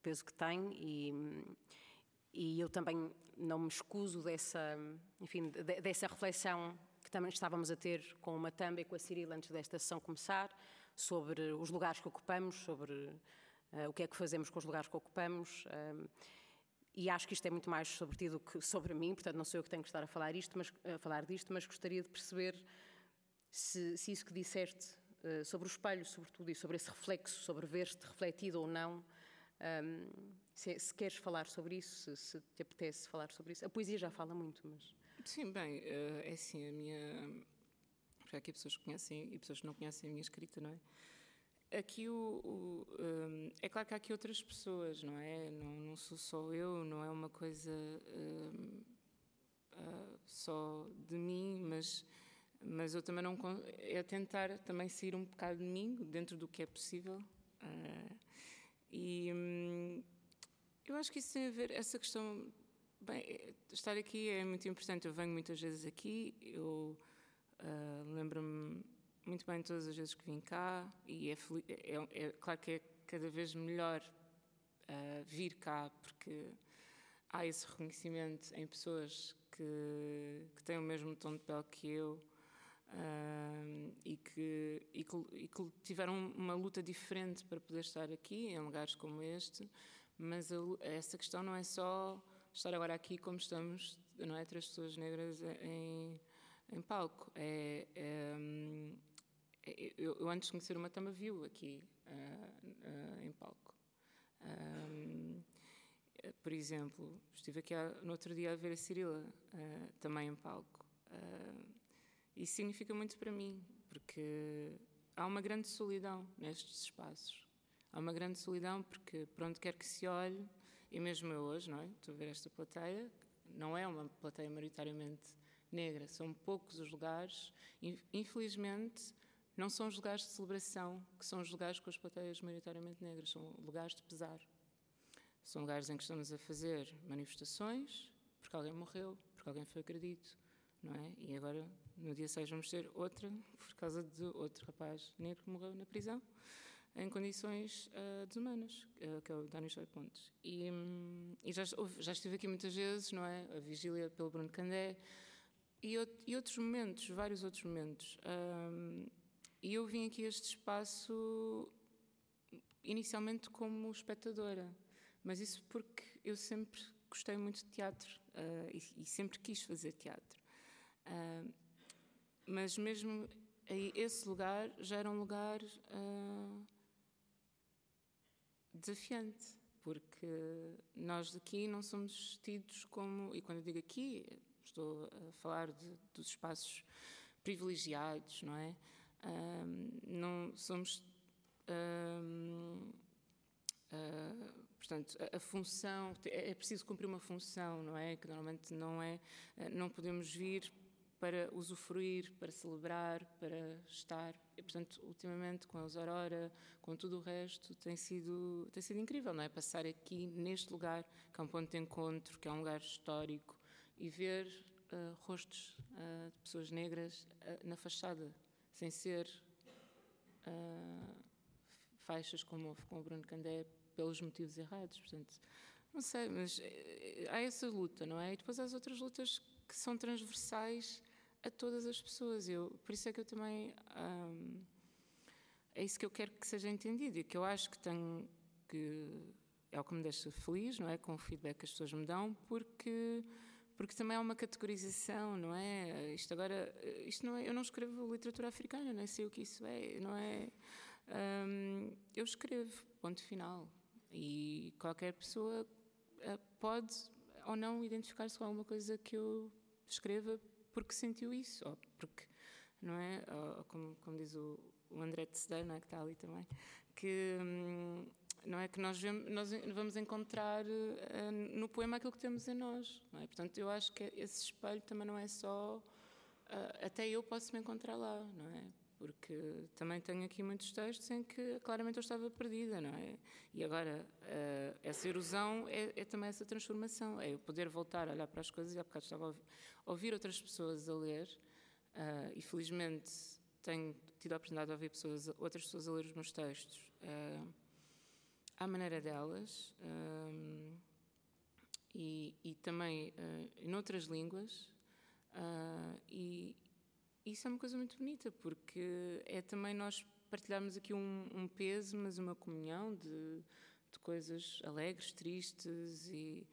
o peso que tem e, e eu também não me escuso dessa, enfim, de, dessa reflexão que também estávamos a ter com uma Matamba e com a Cirila antes desta sessão começar sobre os lugares que ocupamos, sobre uh, o que é que fazemos com os lugares que ocupamos. Uh, e acho que isto é muito mais sobre ti do que sobre mim, portanto não sou eu que tenho que estar a falar, isto, mas, a falar disto, mas gostaria de perceber se, se isso que disseste uh, sobre o espelho, sobretudo, e sobre esse reflexo, sobre ver-te refletido ou não, um, se, se, queres falar sobre isso, se, se, te apetece falar sobre isso. A poesia já fala muito, mas... Sim, bem, é assim, a minha porque há aqui pessoas que conhecem e pessoas que não conhecem a minha escrita, não é? Aqui o, o um, é claro que há aqui outras pessoas, não é? Não, não sou só eu, não é uma coisa um, uh, só de mim, mas mas eu também não é tentar também sair um bocado de mim dentro do que é possível uh, e hum, eu acho que isso tem a ver essa questão bem estar aqui é muito importante. Eu venho muitas vezes aqui eu Uh, Lembro-me muito bem todas as vezes que vim cá e é, é, é claro que é cada vez melhor uh, vir cá porque há esse reconhecimento em pessoas que, que têm o mesmo tom de pele que eu uh, e, que, e, que, e, que, tiveram uma luta diferente para poder estar aqui em lugares como este, mas a, essa questão não é só estar agora aqui como estamos, não é? Três pessoas negras em em palco. É, é, é, eu, eu, antes de conhecer uma Tama viu aqui uh, uh, em palco. Um, por exemplo, estive aqui no outro dia a ver a Cirila, uh, também em palco. Isso significa muito para mim, porque há uma grande solidão nestes espaços. Há uma grande solidão porque, por onde quer que se olhe, e mesmo eu hoje, não é? Estou a ver esta plateia, não é uma plateia maioritariamente negra. São poucos os lugares. Infelizmente, não são os lugares de celebração que são os lugares com as plateias maioritariamente negras, são lugares de pesar. São lugares em que estamos a fazer manifestações porque alguém morreu, porque alguém foi agredido, não é? E agora, no dia 6, vamos ter outra por causa de outro rapaz negro que morreu na prisão em condições uh, desumanas, uh, que é o Dani Choi Pontes. E, um, e já, já, estive aqui muitas vezes, não é? A vigília pelo Bruno Candé, e, e, outros momentos, vários outros momentos. Um, e eu vim aqui a este espaço inicialmente como espectadora, mas isso porque eu sempre gostei muito de teatro uh, e, e, sempre quis fazer teatro. Uh, mas mesmo aí, esse lugar já era um lugar uh, desafiante, porque nós daqui não somos tidos como, e quando eu digo aqui, estou a falar de, dos espaços privilegiados, não é? Um, não somos. Uh, portanto, a, a, função é, é preciso cumprir uma função, não é? Que normalmente não é. Não podemos vir para usufruir, para celebrar, para estar. E, portanto, ultimamente com a Aurora, com tudo o resto, tem sido tem sido incrível, não é? Passar aqui neste lugar, que é um ponto de encontro, que é um lugar histórico, e ver uh, rostos uh, de pessoas negras uh, na fachada, sem ser faixas como houve com o Bruno Candé pelos motivos errados. Portanto, não sei, mas há essa luta, não é? E depois há as outras lutas que são transversais a todas as pessoas. Eu, por isso é que eu também. Um, é isso que eu quero que seja entendido e que eu acho que tenho que. É o que me deixa feliz, não é? Com o feedback que as pessoas me dão, porque porque também há uma categorização, não é? Isto agora, isto não é, eu não escrevo literatura africana, nem sei o que isso é, não é? Um, eu escrevo, ponto final. E qualquer pessoa uh, pode ou não identificar-se com alguma coisa que eu escreva porque sentiu isso, ou porque, não é? Ou, como, como diz o, o André de Sedana, que está ali também, que hum, não é que nós, vemos, nós vamos encontrar uh, no poema aquilo que temos em nós. É? Portanto, eu acho que esse espelho também não é só. Uh, até eu posso me encontrar lá, não é? Porque também tenho aqui muitos textos em que claramente eu estava perdida, não é? E agora, uh, essa erosão é, é, também essa transformação, é eu poder voltar a olhar para as coisas. E há bocado estava a ouvir, outras pessoas a ler, e felizmente tenho tido a oportunidade de ouvir pessoas, outras pessoas a ler os meus textos à maneira delas e, e, também uh, em outras línguas. Uh, e isso é uma coisa muito bonita, porque é também nós partilharmos aqui um, um peso, mas uma comunhão de, de coisas alegres, tristes, e,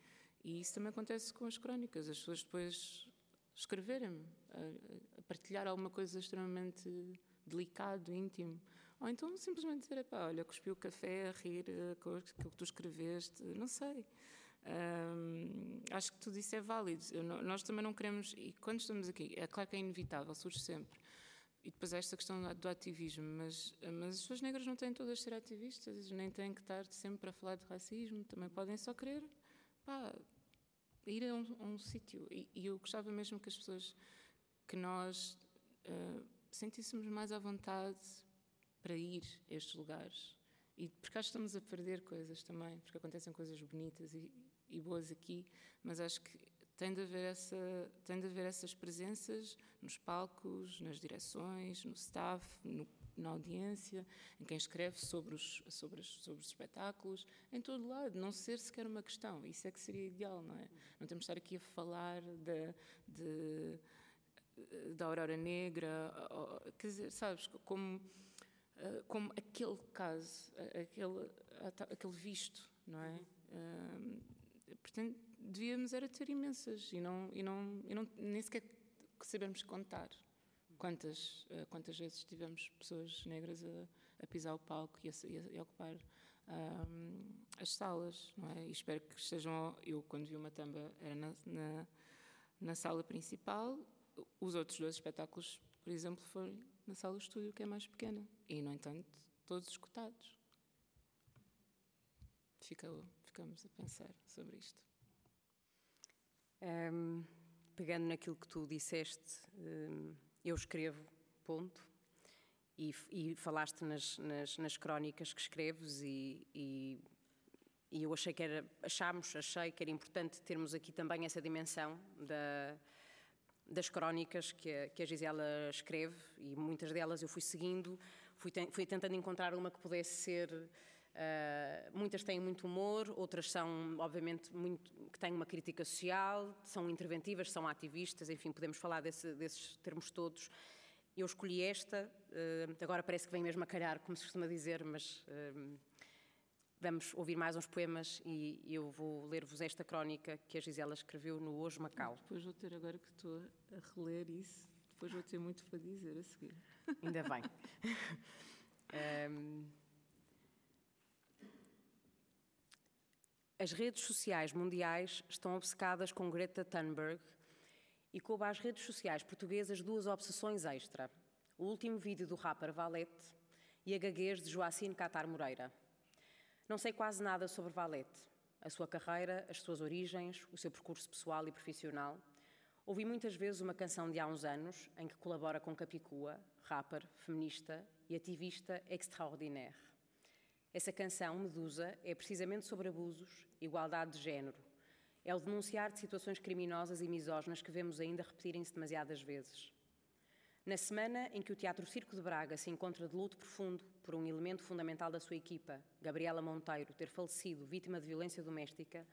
e, isso também acontece com as crónicas. As pessoas depois escreverem-me, a, a partilhar alguma coisa extremamente delicado, íntimo. Ou então simplesmente dizer, olha, cuspi o café a rir eh, com aquilo que tu escreveste, não sei. Acho que tudo isso é válido. Eu, nós também não queremos, e quando estamos aqui, é claro que é inevitável, surge sempre. E depois há esta questão do ativismo, mas, mas as pessoas negras não têm todas de ser ativistas, nem têm que estar sempre a falar de racismo, também podem só querer pá, ir a um, um sítio. E, e, eu gostava mesmo que as pessoas, que nós uh, sentíssemos mais à vontade para ir a estes lugares. E porque que estamos a perder coisas também, porque acontecem coisas bonitas e, e boas aqui, mas acho que tem de, haver essa, tem de haver essas presenças nos palcos, nas direções, no staff, no, na audiência, em quem escreve sobre os, sobre, os, sobre os espetáculos, em todo lado, não ser sequer uma questão. Isso é que seria ideal, não é? Não temos de estar aqui a falar de, de da Aurora Negra, quer dizer, sabes, como eh, como aquele caso, aquele, aquele visto, não é? Uh, portanto, devíamos era ter imensas e não, e não, e não nem sequer sabemos contar quantas, uh, quantas vezes tivemos pessoas negras a, a pisar o palco e a, e a ocupar um, as salas, não é? E espero que estejam. Eu, quando vi uma tamba, era na, na, na sala principal. Os outros dois espetáculos, por exemplo, foram na sala estúdio, que é mais pequena. E, no entanto, todos escutados. Fica, ficamos a pensar sobre isto. Um, pegando naquilo que tu disseste, um, eu escrevo, ponto. E, e falaste nas, nas, nas, crónicas que escreves e, e, e, eu achei que era, achámos, achei que era importante termos aqui também essa dimensão da, das crónicas que a, que a Gisela escreve e muitas delas eu fui seguindo, fui, fui tentando encontrar uma que pudesse ser. Uh, muitas têm muito humor, outras são, obviamente, muito, que têm uma crítica social, são interventivas, são ativistas, enfim, podemos falar desse, desses termos todos. Eu escolhi esta, uh, agora parece que vem mesmo a calhar, como se costuma dizer, mas uh, Vamos ouvir mais uns poemas e eu vou ler-vos esta crónica que a Gisela escreveu no Hoje Macau. Depois vou ter, agora que estou a reler isso, depois vou ter muito para dizer a seguir. Ainda bem. um, as redes sociais mundiais estão obcecadas com Greta Thunberg e coube às redes sociais portuguesas duas obsessões extra. O último vídeo do rapper Valete e a gaguez de Joacine Catar Moreira. Não sei quase nada sobre Valete, a sua carreira, as suas origens, o seu percurso pessoal e profissional. Ouvi muitas vezes uma canção de há uns anos em que colabora com Capicua, rapper, feminista e ativista extraordinaire. Essa canção, Medusa, é precisamente sobre abusos, igualdade de género. É o denunciar de situações criminosas e misóginas que vemos ainda repetirem-se demasiadas vezes. Na semana em que o Teatro Circo de Braga se encontra de luto profundo por um elemento fundamental da sua equipa, Gabriela Monteiro, ter falecido vítima de violência doméstica,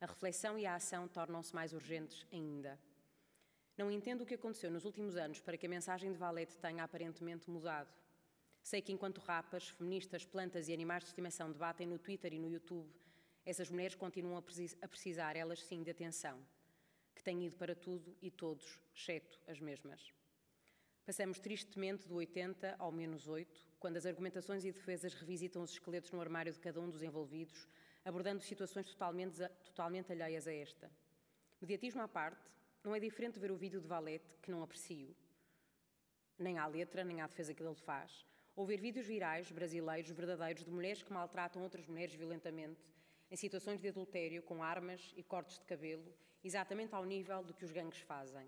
a reflexão e a ação tornam-se mais urgentes ainda. Não entendo o que aconteceu nos últimos anos para que a mensagem de Valete tenha aparentemente mudado. Sei que enquanto rapas, feministas, plantas e animais de estimação debatem no Twitter e no YouTube, essas mulheres continuam a precisar, elas sim, de atenção, que têm ido para tudo e todos, exceto as mesmas. Passamos tristemente do 80 ao menos 8, quando as argumentações e defesas revisitam os esqueletos no armário de cada um dos envolvidos, abordando situações totalmente, totalmente alheias a esta. Mediatismo à parte, não é diferente ver o vídeo de Valete, que não aprecio, nem à letra, nem à defesa que ele faz, ou ver vídeos virais brasileiros verdadeiros de mulheres que maltratam outras mulheres violentamente, em situações de adultério, com armas e cortes de cabelo, exatamente ao nível do que os gangues fazem.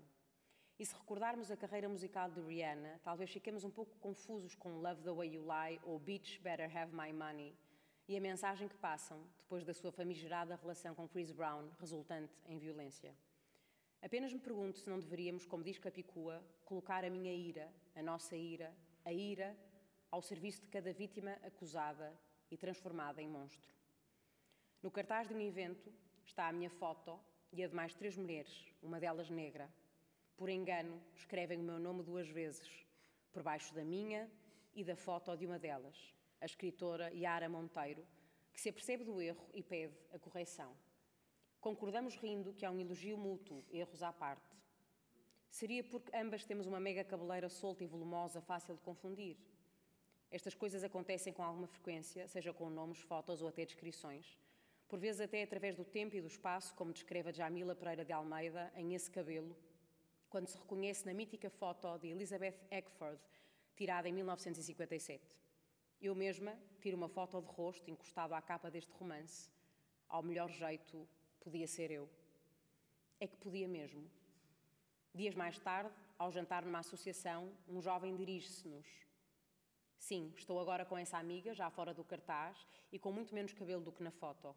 E se recordarmos a carreira musical de Rihanna, talvez fiquemos um pouco confusos com Love the Way You Lie ou Bitch Better Have My Money e a mensagem que passam depois da sua famigerada relação com Chris Brown, resultante em violência. Apenas me pergunto se não deveríamos, como diz Capicua, colocar a minha ira, a nossa ira, a ira, ao serviço de cada vítima acusada e transformada em monstro. No cartaz de um evento está a minha foto e a de mais três mulheres, uma delas negra, por engano, escrevem o meu nome duas vezes, por baixo da minha e da foto de uma delas, a escritora Yara Monteiro, que se apercebe do erro e pede a correção. Concordamos rindo que há um elogio mútuo, erros à parte. Seria porque ambas temos uma mega cabeleira solta e volumosa, fácil de confundir. Estas coisas acontecem com alguma frequência, seja com nomes, fotos ou até descrições. Por vezes até através do tempo e do espaço, como descreve a Jamila Pereira de Almeida em Esse Cabelo, quando se reconhece na mítica foto de Elizabeth Eckford, tirada em 1957. Eu mesma tiro uma foto de rosto encostado à capa deste romance. Ao melhor jeito, podia ser eu. É que podia mesmo. Dias mais tarde, ao jantar numa associação, um jovem dirige-se-nos. Sim, estou agora com essa amiga, já fora do cartaz e com muito menos cabelo do que na foto.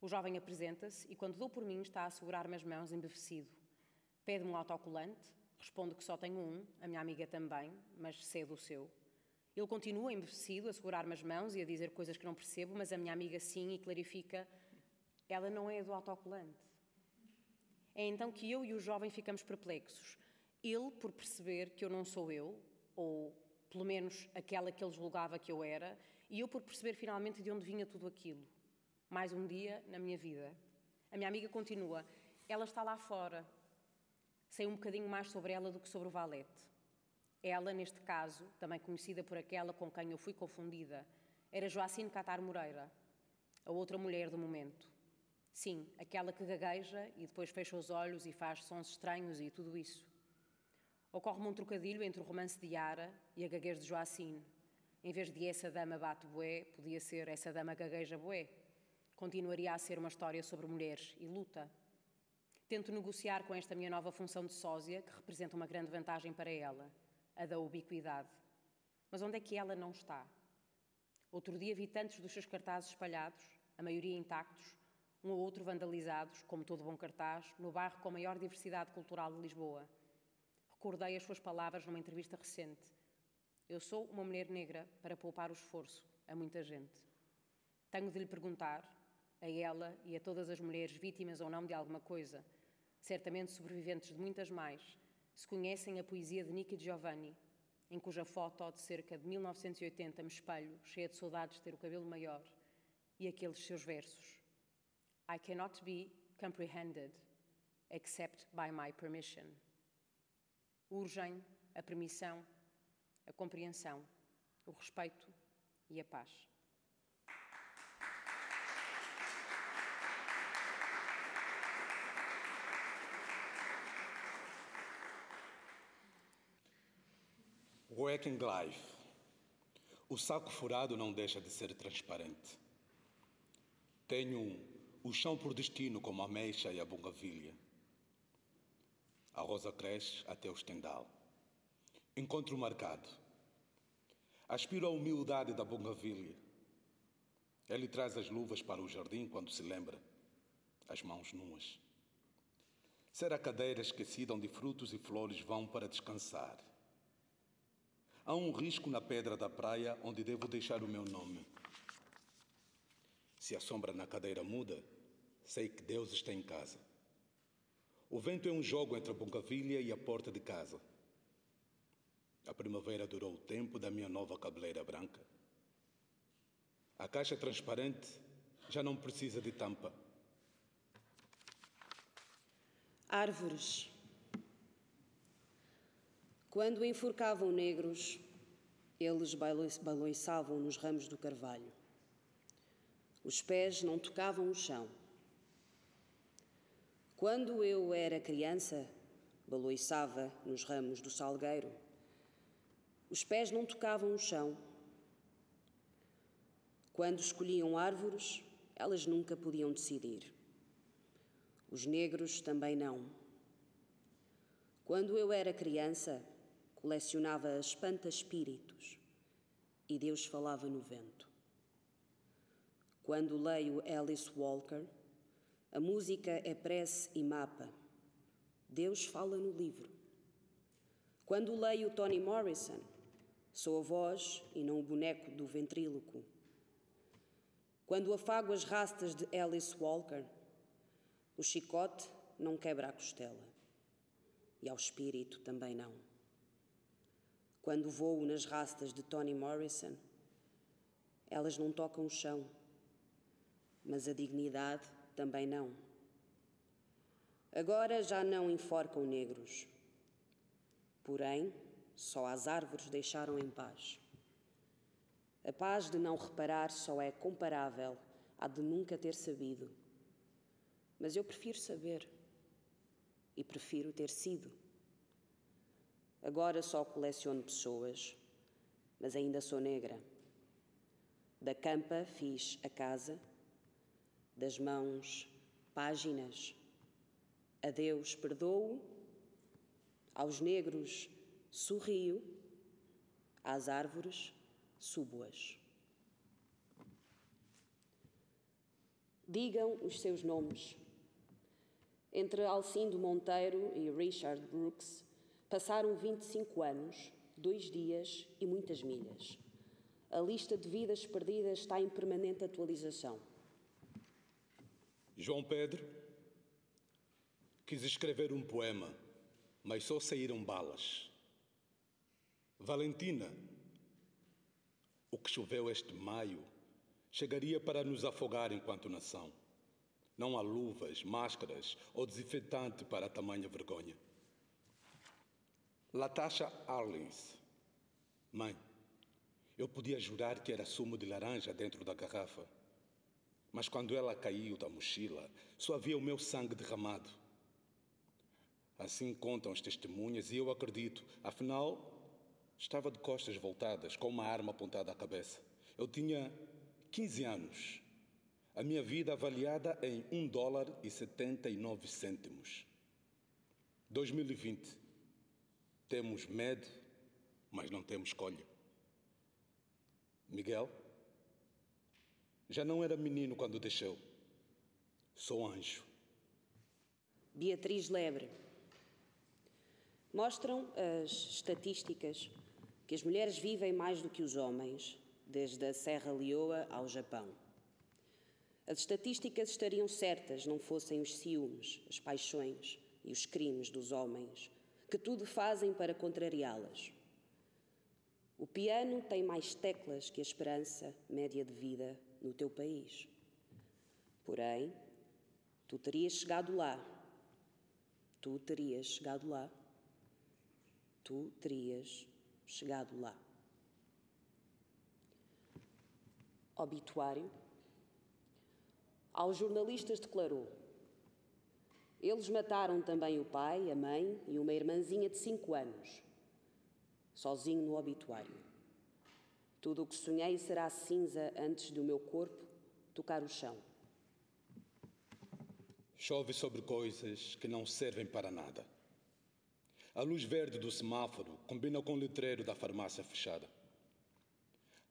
O jovem apresenta-se e, quando dou por mim, está a segurar-me as mãos embevecido. Pede-me um autocolante, respondo que só tenho um, a minha amiga também, mas cedo o seu. Ele continua embevecido, a segurar-me as mãos e a dizer coisas que não percebo, mas a minha amiga sim e clarifica: ela não é do autocolante. É então que eu e o jovem ficamos perplexos. Ele por perceber que eu não sou eu, ou pelo menos aquela que ele julgava que eu era, e eu por perceber finalmente de onde vinha tudo aquilo. Mais um dia na minha vida. A minha amiga continua: ela está lá fora, Sei um bocadinho mais sobre ela do que sobre o Valete. Ela, neste caso, também conhecida por aquela com quem eu fui confundida, era Joacine Catar Moreira, a outra mulher do momento. Sim, aquela que gagueja e depois fecha os olhos e faz sons estranhos e tudo isso. Ocorre-me um trocadilho entre o romance de Yara e a gaguez de Joacine. Em vez de essa dama bate boé, podia ser essa dama gagueja boé. Continuaria a ser uma história sobre mulheres e luta, Tento negociar com esta minha nova função de sósia, que representa uma grande vantagem para ela, a da ubiquidade. Mas onde é que ela não está? Outro dia vi tantos dos seus cartazes espalhados, a maioria intactos, um ou outro vandalizados, como todo bom cartaz, no bairro com a maior diversidade cultural de Lisboa. Recordei as suas palavras numa entrevista recente. Eu sou uma mulher negra para poupar o esforço a muita gente. Tenho de lhe perguntar, a ela e a todas as mulheres vítimas ou não de alguma coisa, certamente sobreviventes de muitas mais, se conhecem a poesia de Nicky Giovanni, em cuja foto de cerca de 1980 me espelho, cheia de saudades de ter o cabelo maior, e aqueles seus versos. I cannot be comprehended except by my permission. Urgem a permissão, a compreensão, o respeito e a paz. Working Life. O saco furado não deixa de ser transparente. Tenho o chão por destino como a mecha e a bungavilha. A rosa cresce até o estendal. Encontro marcado. Aspiro a humildade da bungavilha. Ele traz as luvas para o jardim quando se lembra, as mãos nuas. Ser a cadeira esquecida onde frutos e flores vão para descansar. Há um risco na pedra da praia onde devo deixar o meu nome. Se a sombra na cadeira muda, sei que Deus está em casa. O vento é um jogo entre a Boncavilha e a porta de casa. A primavera durou o tempo da minha nova cabeleira branca. A caixa transparente já não precisa de tampa. Árvores quando enforcavam negros, eles balançavam nos ramos do carvalho. Os pés não tocavam o chão. Quando eu era criança, baloiçava nos ramos do salgueiro. Os pés não tocavam o chão. Quando escolhiam árvores, elas nunca podiam decidir. Os negros também não. Quando eu era criança, colecionava espanta-espíritos e Deus falava no vento. Quando leio Alice Walker, a música é prece e mapa. Deus fala no livro. Quando leio Toni Morrison, sou a voz e não o boneco do ventríloco. Quando afago as rastas de Alice Walker, o chicote não quebra a costela. E ao espírito também não. Quando voo nas rastas de Toni Morrison, elas não tocam o chão, mas a dignidade também não. Agora já não enforcam negros. Porém, só as árvores deixaram em paz. A paz de não reparar só é comparável à de nunca ter sabido. Mas eu prefiro saber e prefiro ter sido. Agora só coleciono pessoas, mas ainda sou negra. Da campa fiz a casa das mãos páginas. A Deus perdoo, aos negros sorrio, às árvores subo-as. Digam os seus nomes. Entre Alcindo Monteiro e Richard Brooks passaram 25 anos, dois dias e muitas milhas. A lista de vidas perdidas está em permanente atualização. João Pedro quis escrever um poema, mas só saíram balas. Valentina, o que choveu este maio chegaria para nos afogar enquanto nação. Não há luvas, máscaras ou desinfetante para tamanha vergonha. Latasha Arlins, mãe, eu podia jurar que era sumo de laranja dentro da garrafa mas quando ela caiu da mochila, só havia o meu sangue derramado. Assim contam as testemunhas e eu acredito, afinal, estava de costas voltadas, com uma arma apontada à cabeça. Eu tinha 15 anos. A minha vida avaliada em 1 dólar e 79 cêntimos. 2020. Temos medo, mas não temos escolha. Miguel? Já não era menino quando deixou. Sou anjo. Beatriz Lebre. Mostram as estatísticas que as mulheres vivem mais do que os homens, desde a Serra Leoa ao Japão. As estatísticas estariam certas não fossem os ciúmes, as paixões e os crimes dos homens, que tudo fazem para contrariá-las. O piano tem mais teclas que a esperança média de vida no teu país. Porém, tu terias chegado lá. Tu terias chegado lá. Tu terias chegado lá. Obituário. Aos jornalistas declarou: Eles mataram também o pai, a mãe e uma irmãzinha de cinco anos. Sozinho no obituário. Tudo o que sonhei será cinza antes do meu corpo tocar o chão. Chove sobre coisas que não servem para nada. A luz verde do semáforo combina com o letreiro da farmácia fechada.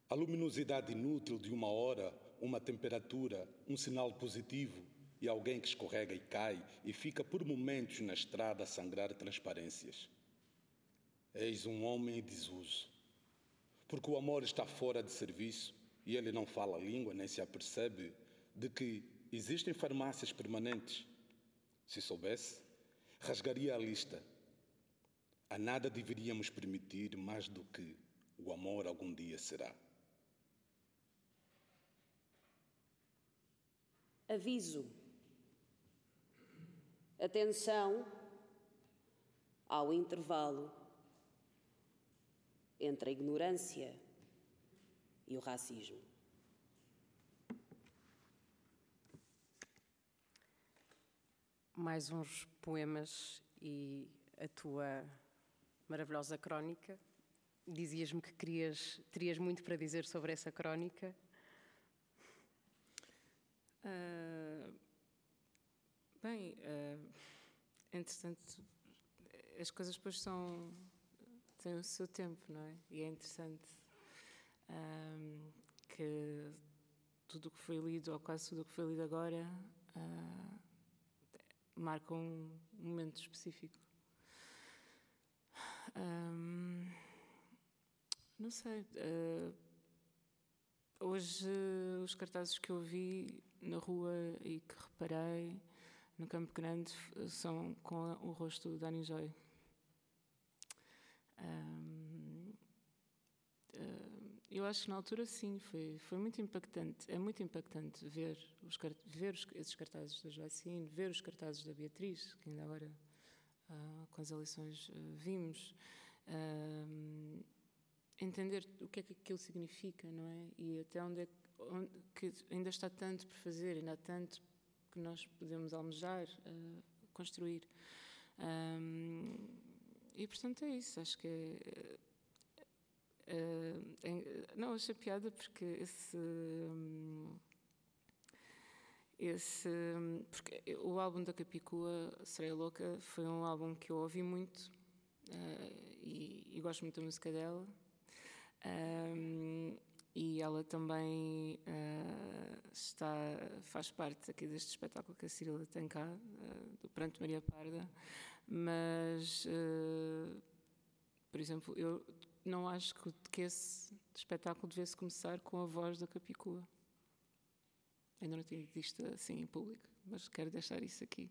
A luminosidade inútil de uma hora, uma temperatura, um sinal positivo e alguém que escorrega e cai e fica por momentos na estrada a sangrar transparências. Eis um homem em desuso porque o amor está fora de serviço e ele não fala a língua nem se apercebe de que existem farmácias permanentes. Se soubesse, rasgaria a lista. A nada deveríamos permitir mais do que o amor algum dia será. Aviso. Atenção ao intervalo entre a ignorância e o racismo. Mais uns poemas e a tua maravilhosa crónica. Dizias-me que querias, terias muito para dizer sobre essa crónica. Uh, bem, uh, entretanto, as coisas depois são têm o seu tempo, não é? E é interessante um, que tudo o que foi lido, ou quase tudo o que foi lido agora, uh, marca um momento específico. Um, não sei. Uh, hoje, os cartazes que eu vi na rua e que reparei no Campo Grande são com o rosto do Dani Joy. Eu acho que na altura sim, foi, foi muito impactante. É muito impactante ver, os, ver os, esses cartazes da Joacine, ver os cartazes da Beatriz, que ainda agora uh, com as eleições uh, vimos. entender o que é que aquilo significa, não é? E até onde é onde, que ainda está tanto por fazer, ainda há tanto que nós podemos almejar, construir. Um, e portanto é isso, acho que é. é não, achei piada porque esse. Esse, porque o álbum da Capicua, Sereia Louca, foi um álbum que eu ouvi muito uh, e, e, gosto muito da música dela. Um, e ela também uh, está, faz parte aqui deste espetáculo que a Cirila tem cá, uh, do Pranto Maria Parda. Mas, uh, por exemplo, eu não acho que esse espetáculo devesse começar com a voz da Capicua. Ainda não tinha dito isto assim em público, mas quero deixar isso aqui.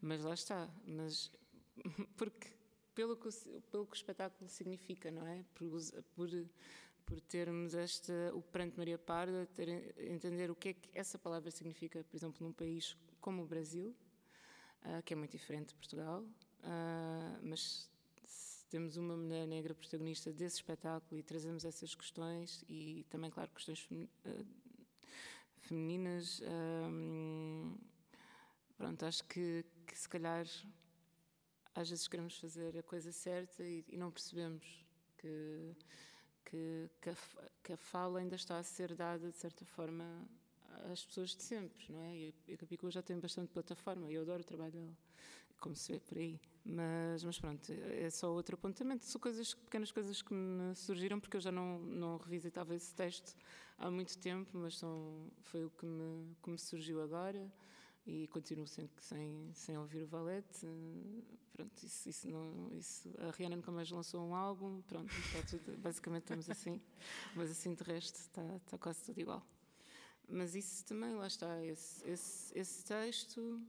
Mas lá está. Mas porque pelo que, pelo que o espetáculo significa, não é? Por, por, por termos esta, o pranto Maria Parda, ter, entender o que é que essa palavra significa, por exemplo, num país como o Brasil, uh, que é muito diferente de Portugal, Uh, mas temos uma mulher negra protagonista desse espetáculo e trazemos essas questões e também, claro, questões uh, femininas. Um, pronto, acho que, que, se calhar às vezes queremos fazer a coisa certa e, e não percebemos que, que, que, a, que a fala ainda está a ser dada de certa forma às pessoas de sempre, não é? E a Capicua já tem bastante plataforma e eu adoro o trabalho dela como se vê por aí. Mas, mas pronto, é só outro apontamento. São coisas, pequenas coisas que me surgiram, porque eu já não, não revisitava esse texto há muito tempo, mas são, foi o que me, que me surgiu agora e continuo sem, sem, sem ouvir o Valete. Pronto, isso, isso não, isso, a Rihanna nunca mais lançou um álbum, pronto, está tudo, basicamente estamos assim, mas assim de resto está, está quase tudo igual. Mas isso também, lá está, esse, esse, esse texto.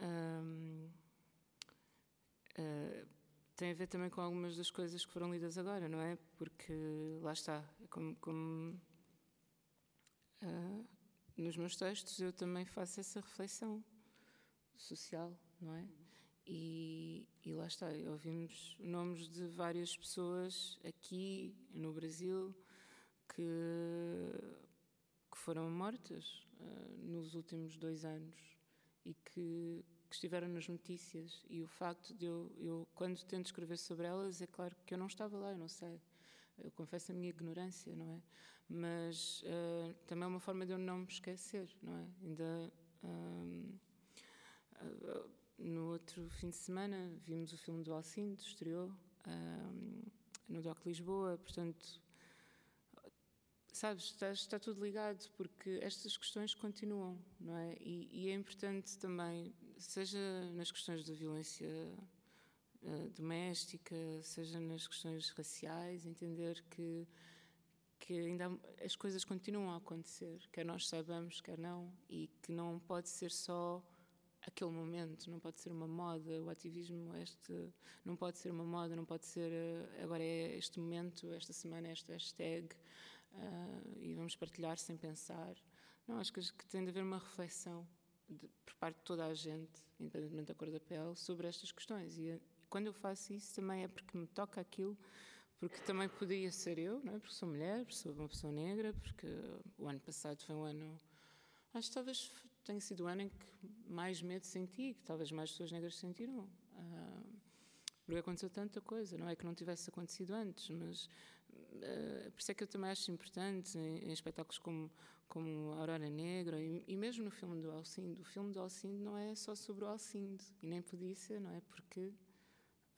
Um, Uh, tem a ver também com algumas das coisas que foram lidas agora, não é? Porque lá está, como, como uh, nos meus textos eu também faço essa reflexão social, não é? E, e lá está, ouvimos nomes de várias pessoas aqui no Brasil que, que foram mortas uh, nos últimos dois anos e que que estiveram nas notícias e o facto de eu, eu, quando tento escrever sobre elas, é claro que eu não estava lá, eu não sei. Eu confesso a minha ignorância, não é? Mas uh, também é uma forma de eu não me esquecer, não é? Ainda uh, uh, no outro fim de semana vimos o filme do Alcindo, estreou no DOC Lisboa, portanto sabes, está, está, tudo ligado, porque estas questões continuam, não é? E, e é importante também, seja nas questões da violência uh, doméstica, seja nas questões raciais, entender que, que ainda as coisas continuam a acontecer, quer nós saibamos, quer não, e que não pode ser só aquele momento, não pode ser uma moda, o ativismo este não pode ser uma moda, não pode ser uh, agora é este momento, esta semana, esta hashtag, uh, e vamos partilhar sem pensar. Não, acho que, que tem de haver uma reflexão de, por parte de toda a gente, independentemente da cor da pele, sobre estas questões. E, e quando eu faço isso também é porque me toca aquilo, porque também poderia ser eu, não é? porque sou mulher, porque sou uma pessoa negra, porque o ano passado foi um ano. Acho que talvez tenha sido o ano em que mais medo senti, que talvez mais pessoas negras sentiram. Uh, porque aconteceu tanta coisa, não é que não tivesse acontecido antes, mas uh, por isso é que eu também acho importante em, em espetáculos como, como Aurora Negra e, e, mesmo no filme do Alcindo. O filme do Alcindo não é só sobre o Alcindo e nem podia ser, não é? Porque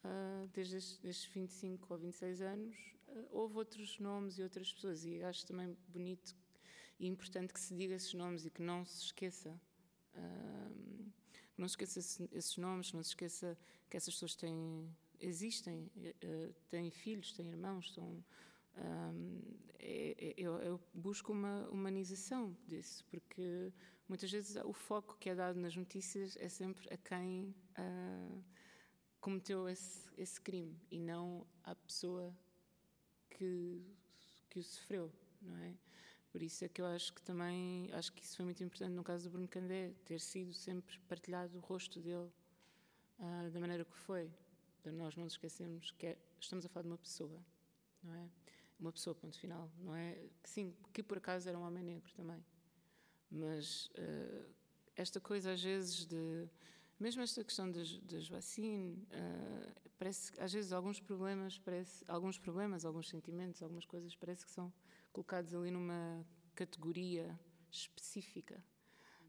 uh, desde estes 25 ou 26 anos uh, houve outros nomes e outras pessoas e acho também bonito e importante que se diga esses nomes e que não se esqueça. Uh, não se esqueça esses nomes, não se esqueça que essas pessoas têm, existem, uh, têm filhos, têm irmãos, estão, um, é, é, eu, eu, busco uma humanização disso, porque muitas vezes o foco que é dado nas notícias é sempre a quem uh, cometeu esse, esse, crime e não à pessoa que, que o sofreu, não é? Por isso é que eu acho que também, acho que isso foi muito importante no caso do Bruno Candé, ter sido sempre partilhado o rosto dele uh, da maneira que foi. De nós não nos esquecemos que é, estamos a falar de uma pessoa, não é? Uma pessoa, ponto final. Não é? Sim, que por acaso era um homem negro também. Mas uh, esta coisa às vezes de. Mesmo esta questão das, vacinas, uh, parece que às vezes alguns problemas, parece, alguns problemas, alguns sentimentos, algumas coisas parece que são colocados ali numa categoria específica.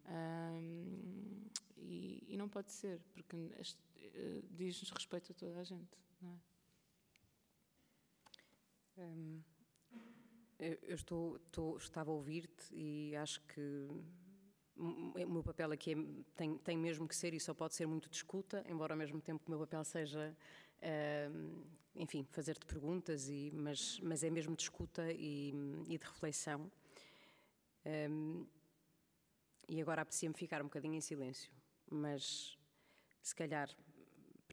Um, e, e, não pode ser, porque uh, diz-nos respeito a toda a gente, não é? Um, eu estou, estou, estava a ouvir-te e acho que o meu papel aqui é, tem, tem mesmo que ser e só pode ser muito de escuta, embora ao mesmo tempo o meu papel seja enfim, fazer-te perguntas, e, mas, mas é mesmo de escuta e, e de reflexão. Um, e agora aprecia-me ficar um bocadinho em silêncio, mas se calhar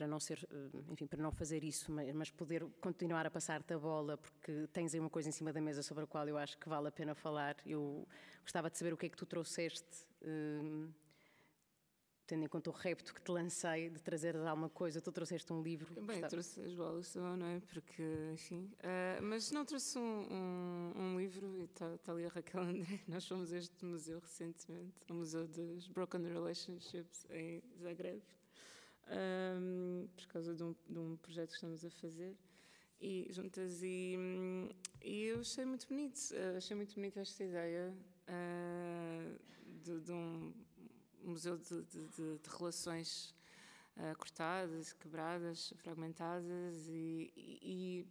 para não ser, enfim, para não fazer isso, mas, poder continuar a passar-te a bola, porque tens aí uma coisa em cima da mesa sobre a qual eu acho que vale a pena falar. Eu gostava de saber o que é que tu trouxeste. Um, tendo em conta o repto que te lancei de trazer alguma coisa, tu trouxeste um livro. Bem, trouxe as bolas não é? Porque, enfim. Uh, mas não trouxe um, um, um livro, e está tá ali a Raquel André. Nós fomos a este museu recentemente, o Museu dos Broken Relationships em Zagreb, um, por causa de um, de um projeto que estamos a fazer e juntas e, e eu achei muito bonito achei muito bonita esta ideia uh, de, de, um museu de, de relações uh, cortadas, quebradas, fragmentadas e, e,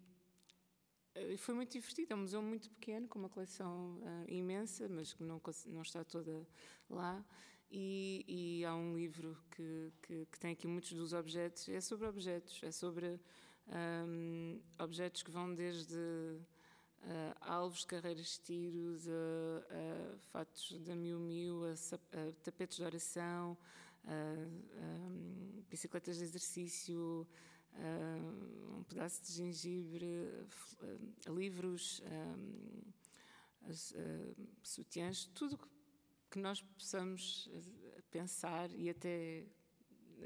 e, foi muito divertido. É um museu muito pequeno, com uma coleção uh, imensa, mas que não, não está toda lá. E, e há um livro que, que, que, tem aqui muitos dos objetos. É sobre objetos, é sobre um, objetos que vão desde uh, alvos, carreiras de tiros, uh, uh, fatos da Miu Miu, tapetes de oração, um, bicicletas de exercício, um pedaço de gengibre, livros, sutiãs, tudo que nós possamos pensar e até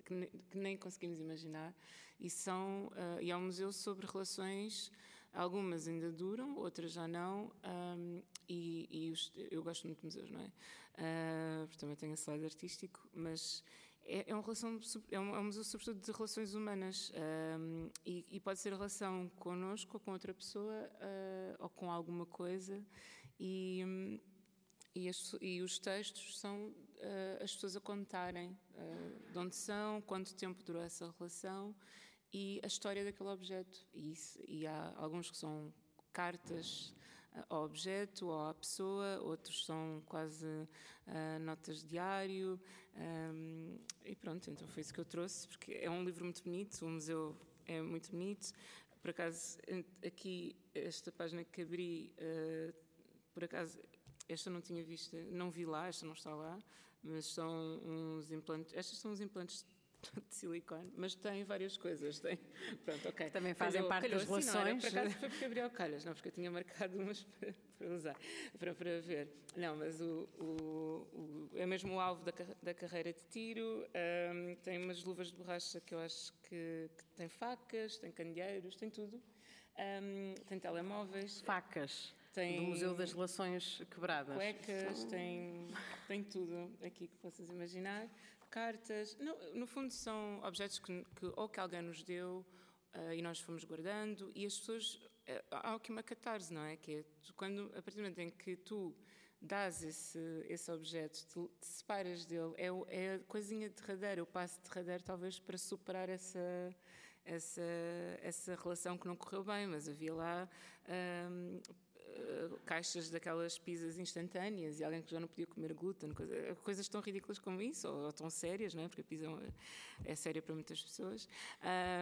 que nem conseguimos imaginar e são e é um museu sobre relações Algumas ainda duram, outras já não, um, e, e os, eu gosto muito de museus, não é? Uh, também tenho esse lado artístico, mas é, é, uma relação, é, um, é um museu sobretudo de relações humanas um, e, e, pode ser relação connosco ou com outra pessoa uh, ou com alguma coisa e, e, as, e os textos são uh, as pessoas a contarem uh, de onde são, quanto tempo durou essa relação e a história daquele objeto. E, isso, e há alguns que são cartas eh, ao objeto ou à pessoa, outros são quase uh, notas diário. Um, ehm, e pronto, então foi isso que eu trouxe, porque é um livro muito bonito, o museu é muito bonito. Por acaso, aqui, esta página que abri, uh, por acaso, esta não tinha visto, não vi lá, esta não está lá, mas são uns implantes, estas são uns implantes de silicone, mas tem várias coisas. Tem, pronto, ok. Também fazem calhou, parte calhou, das relações. Assim, não, por acaso foi porque abriu calhas, não, porque eu tinha marcado umas para, para usar, para, para ver. Não, mas o, o, o, é mesmo o alvo da, da carreira de tiro. Um, tem umas luvas de borracha que eu acho que, que tem facas, tem candeeiros, tem tudo. Um, tem telemóveis. Facas. Tem do Museu das Relações Quebradas. Cuecas, tem, tem tudo aqui que possas imaginar cartas. No, no fundo, são objetos que, que, ou que alguém nos deu Uh, e nós fomos guardando, e as pessoas. Uh, há aqui uma catarse, não é? Que é quando, a partir do momento em que tu dás esse, esse objeto, te, te separas dele, é, é a coisinha derradeira, o passo derradeiro, talvez para superar essa, essa, essa relação que não correu bem, mas havia lá. Um, eh, caixas daquelas pizzas instantâneas e alguém que já não podia comer glúten, coisa, coisas tão ridículas como isso, ou, ou, tão sérias, não é? porque a pizza é, é séria para muitas pessoas.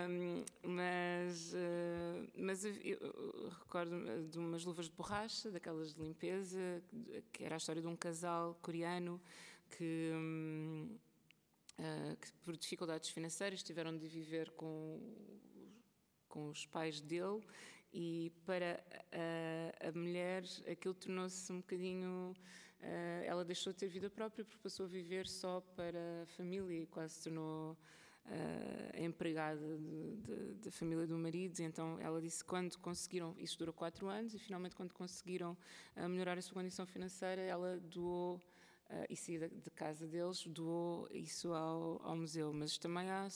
Um, mas uh, mas eu, eu recordo de umas luvas de borracha, daquelas de limpeza, que era a história de um casal coreano que. Um, uh, que por dificuldades financeiras tiveram de viver com, com os pais dele e para a, a mulher aquilo tornou-se um bocadinho. Uh, ela deixou de ter vida própria porque passou a viver só para a família e quase se tornou uh, empregada da família do marido. Então ela disse quando conseguiram, isso durou quatro anos, e finalmente quando conseguiram uh, melhorar a sua condição financeira, ela doou uh, e saí de casa deles, doou isso ao, ao museu. Mas também há,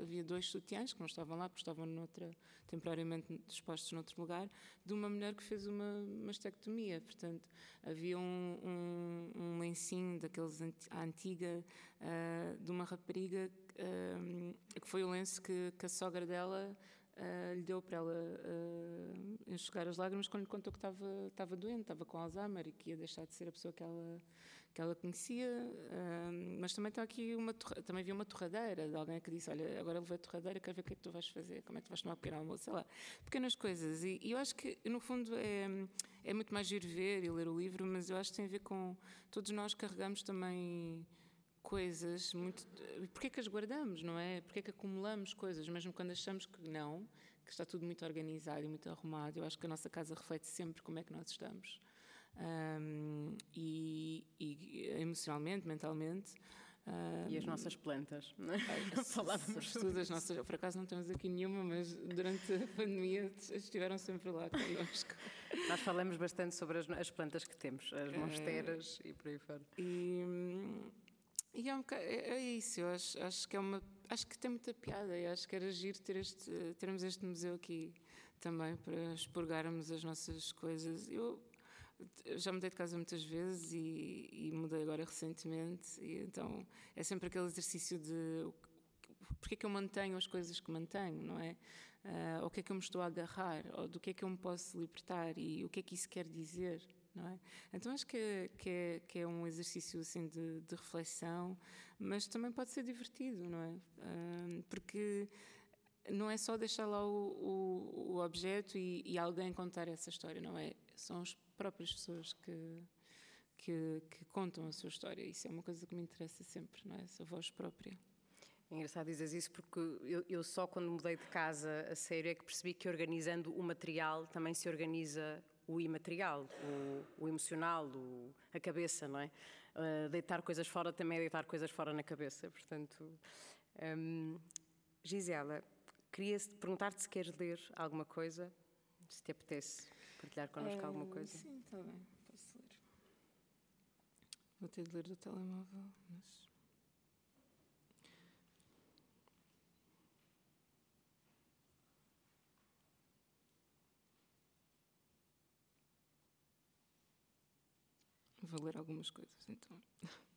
havia dois sutiãs que não estavam lá, porque estavam noutra, temporariamente dispostos noutro lugar, de uma mulher que fez uma mastectomia. Portanto, havia um, um, um lencinho daqueles à antiga, uh, de uma rapariga, uh, que foi o lenço que, que a sogra dela. Uh, lhe deu para ela uh, enxugar as lágrimas quando lhe contou que estava doente, estava com Alzheimer e que ia deixar de ser a pessoa que ela, que ela conhecia, mas também está aqui uma também vi uma torradeira de alguém que disse, olha, agora levei a torradeira, quero ver o que é que tu vais fazer, como é que tu vais tomar um pequeno almoço, sei lá, pequenas coisas. E, e, eu acho que, no fundo, é, é muito mais ir ver e ler o livro, mas eu acho que tem a ver com todos nós carregamos também coisas muito. Porquê que as guardamos, não é? Porquê que acumulamos coisas, mesmo quando achamos que não, que está tudo muito organizado e muito arrumado? Eu acho que a nossa casa reflete sempre como é que nós estamos um, e, e, emocionalmente, mentalmente. Um, e as nossas plantas, não, é? falávamos tudo as nossas. Por acaso não temos aqui nenhuma, mas durante a pandemia estiveram sempre lá connosco. Nós falamos bastante sobre as, as plantas que temos, as monsteras é, e por aí fora. E, e é, um bocado, é, é, isso, eu acho, acho que é uma. Acho que tem muita piada e acho que era giro ter este, termos este museu aqui também para expurgarmos as nossas coisas. Eu já mudei de casa muitas vezes e, e, mudei agora recentemente, e então é sempre aquele exercício de porque é que eu mantenho as coisas que mantenho, não é? Uh, o que é que eu me estou a agarrar, ou do que é que eu me posso libertar e o que é que isso quer dizer, não é? Então acho que é, que é, que é um exercício assim de, de, reflexão, mas também pode ser divertido, não é? Uh, porque não é só deixar lá o, o, o objeto e, e, alguém contar essa história, não é? São as próprias pessoas que, que, que, contam a sua história. Isso é uma coisa que me interessa sempre, não é? Essa voz própria. É engraçado dizer isso porque eu, eu, só quando mudei de casa a sério é que percebi que organizando o material também se organiza o imaterial, o, o emocional, o, a cabeça, não é? Uh, deitar coisas fora também é deitar coisas fora na cabeça, portanto. Um, Gisela, queria perguntar-te se queres ler alguma coisa, se te apetece partilhar connosco é, alguma coisa? Sim, está bem, posso ler. Vou ter de ler do telemóvel, mas. Vou ler algumas coisas então.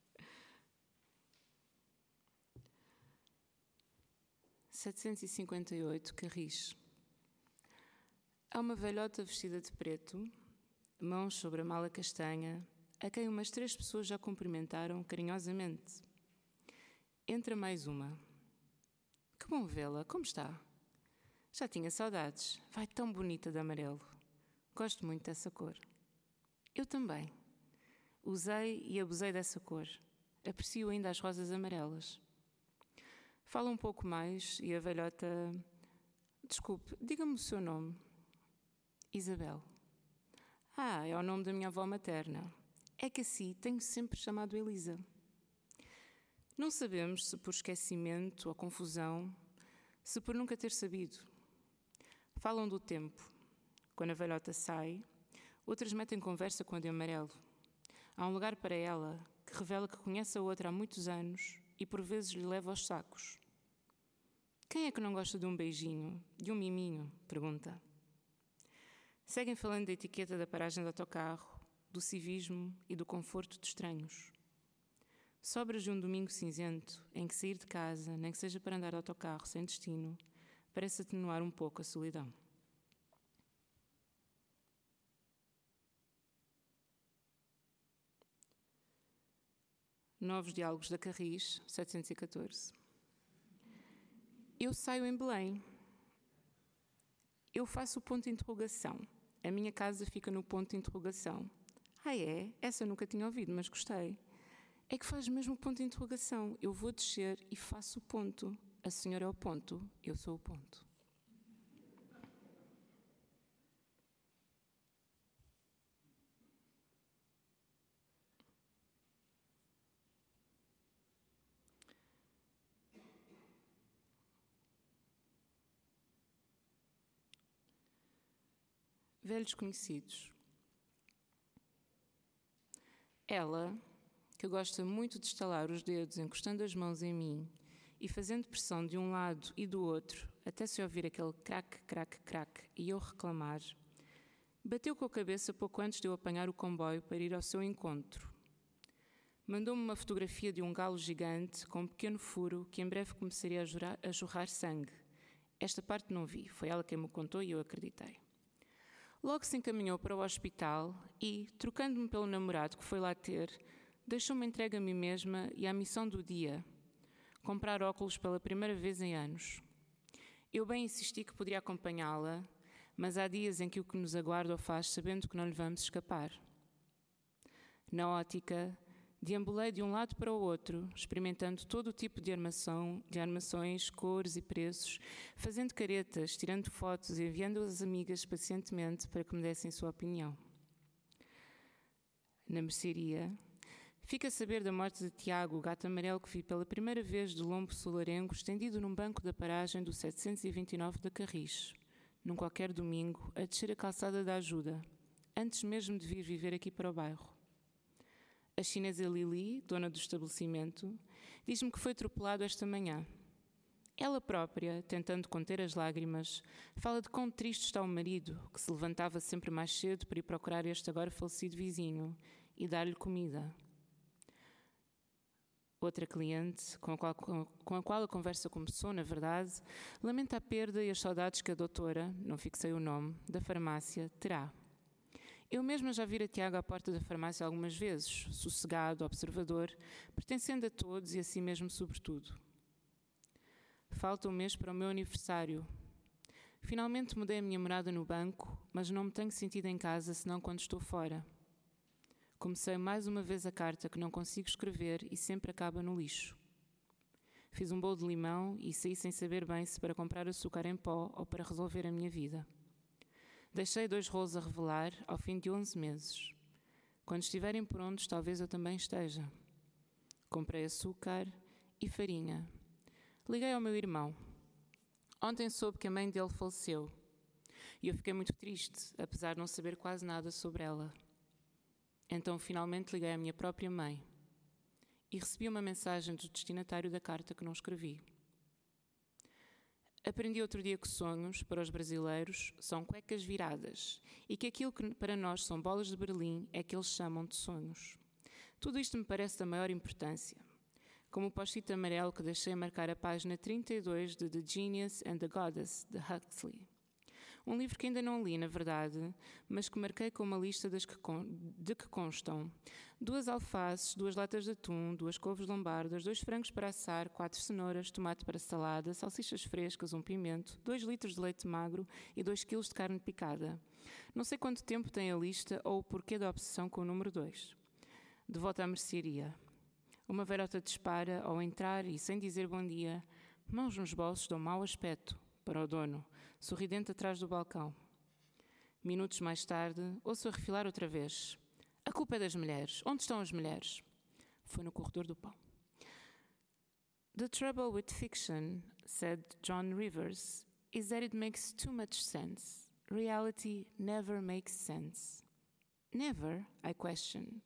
Setecentos e cinquenta e oito Carris. Há uma velhota vestida de preto, mãos sobre a mala castanha, a quem umas três pessoas já cumprimentaram carinhosamente. Entra mais uma. Que bom vê-la, como está? Já tinha saudades, vai tão bonita de amarelo. Gosto muito dessa cor. Eu também. Usei e abusei dessa cor. Aprecio ainda as rosas amarelas. Fala um pouco mais e a velhota. Desculpe, diga-me o seu nome. Isabel. Ah, é o nome da minha avó materna. É que assim tenho sempre chamado Elisa. Não sabemos se por esquecimento ou confusão, se por nunca ter sabido. Falam do tempo. Quando a velhota sai, outras metem conversa com a de amarelo. Há um lugar para ela que revela que conhece a outra há muitos anos e por vezes lhe leva aos sacos. Quem é que não gosta de um beijinho, de um miminho? Pergunta. Seguem falando da etiqueta da paragem de autocarro, do civismo e do conforto de estranhos. Sobras de um domingo cinzento em que sair de casa, nem que seja para andar de autocarro sem destino, parece atenuar um pouco a solidão. Novos Diálogos da Carris, 714. Eu saio em Belém. Eu faço o ponto de interrogação. A minha casa fica no ponto de interrogação. Ah, é? Essa eu nunca tinha ouvido, mas gostei. É que faz mesmo ponto de interrogação. Eu vou descer e faço o ponto. A senhora é o ponto, eu sou o ponto. Velhos conhecidos. Ela, que gosta muito de estalar os dedos encostando as mãos em mim e fazendo pressão de um lado e do outro até se ouvir aquele crack, crack, crack e eu reclamar, bateu com a cabeça pouco antes de eu apanhar o comboio para ir ao seu encontro. Mandou-me uma fotografia de um galo gigante com um pequeno furo que em breve começaria a, jurar, a jorrar sangue. Esta parte não vi, foi ela quem me contou e eu acreditei. Logo se encaminhou para o hospital e, trocando-me pelo namorado que foi lá ter, deixou-me entregue a mim mesma e à missão do dia: comprar óculos pela primeira vez em anos. Eu bem insisti que poderia acompanhá-la, mas há dias em que o que nos aguarda o faz sabendo que não lhe vamos escapar. Na ótica, Deambulei de um lado para o outro, experimentando todo o tipo de armação, de armações, cores e preços, fazendo caretas, tirando fotos e enviando as amigas pacientemente para que me dessem sua opinião. Na mercearia, fica a saber da morte de Tiago, o gato amarelo que vi pela primeira vez do lombo solarengo estendido num banco da paragem do 729 da Carris, num qualquer domingo, a descer a calçada da ajuda, antes mesmo de vir viver aqui para o bairro. A chinesa Lili, dona do estabelecimento, diz-me que foi atropelado esta manhã. Ela própria, tentando conter as lágrimas, fala de quão triste está o marido, que se levantava sempre mais cedo para ir procurar este agora falecido vizinho e dar-lhe comida. Outra cliente, com a, qual, com a qual a conversa começou, na verdade, lamenta a perda e as saudades que a doutora, não fixei o nome, da farmácia terá. Eu mesma já vira Tiago à porta da farmácia algumas vezes, sossegado, observador, pertencendo a todos e a si mesmo sobretudo. Falta um mês para o meu aniversário. Finalmente mudei a minha morada no banco, mas não me tenho sentido em casa senão quando estou fora. Comecei mais uma vez a carta que não consigo escrever e sempre acaba no lixo. Fiz um bolo de limão e saí sem saber bem se para comprar açúcar em pó ou para resolver a minha vida. Deixei dois rolos a revelar ao fim de 11 meses. Quando estiverem prontos, talvez eu também esteja. Comprei açúcar e farinha. Liguei ao meu irmão. Ontem soube que a mãe dele faleceu. E eu fiquei muito triste, apesar de não saber quase nada sobre ela. Então finalmente liguei à minha própria mãe e recebi uma mensagem do destinatário da carta que não escrevi. Aprendi outro dia que sonhos, para os brasileiros, são cuecas viradas e que aquilo que para nós são bolas de Berlim é que eles chamam de sonhos. Tudo isto me parece da maior importância. Como o post-it amarelo que deixei marcar a página 32 de The Genius and the Goddess, de Huxley. Um livro que ainda não li, na verdade, mas que marquei com uma lista das que de que constam duas alfaces, duas latas de atum, duas couves lombardas, dois frangos para assar, quatro cenouras, tomate para salada, salsichas frescas, um pimento, dois litros de leite magro e dois quilos de carne picada. Não sei quanto tempo tem a lista ou o porquê da obsessão com o número dois. De volta à mercearia. Uma verota dispara ao entrar e, sem dizer bom dia, mãos nos bolsos dão mau aspecto para o dono, sorridente atrás do balcão. Minutos mais tarde, ouço a refilar outra vez. A culpa é das mulheres. Onde estão as mulheres? Foi no corredor do pão. The trouble with fiction, said John Rivers, is that it makes too much sense. Reality never makes sense. Never, I questioned.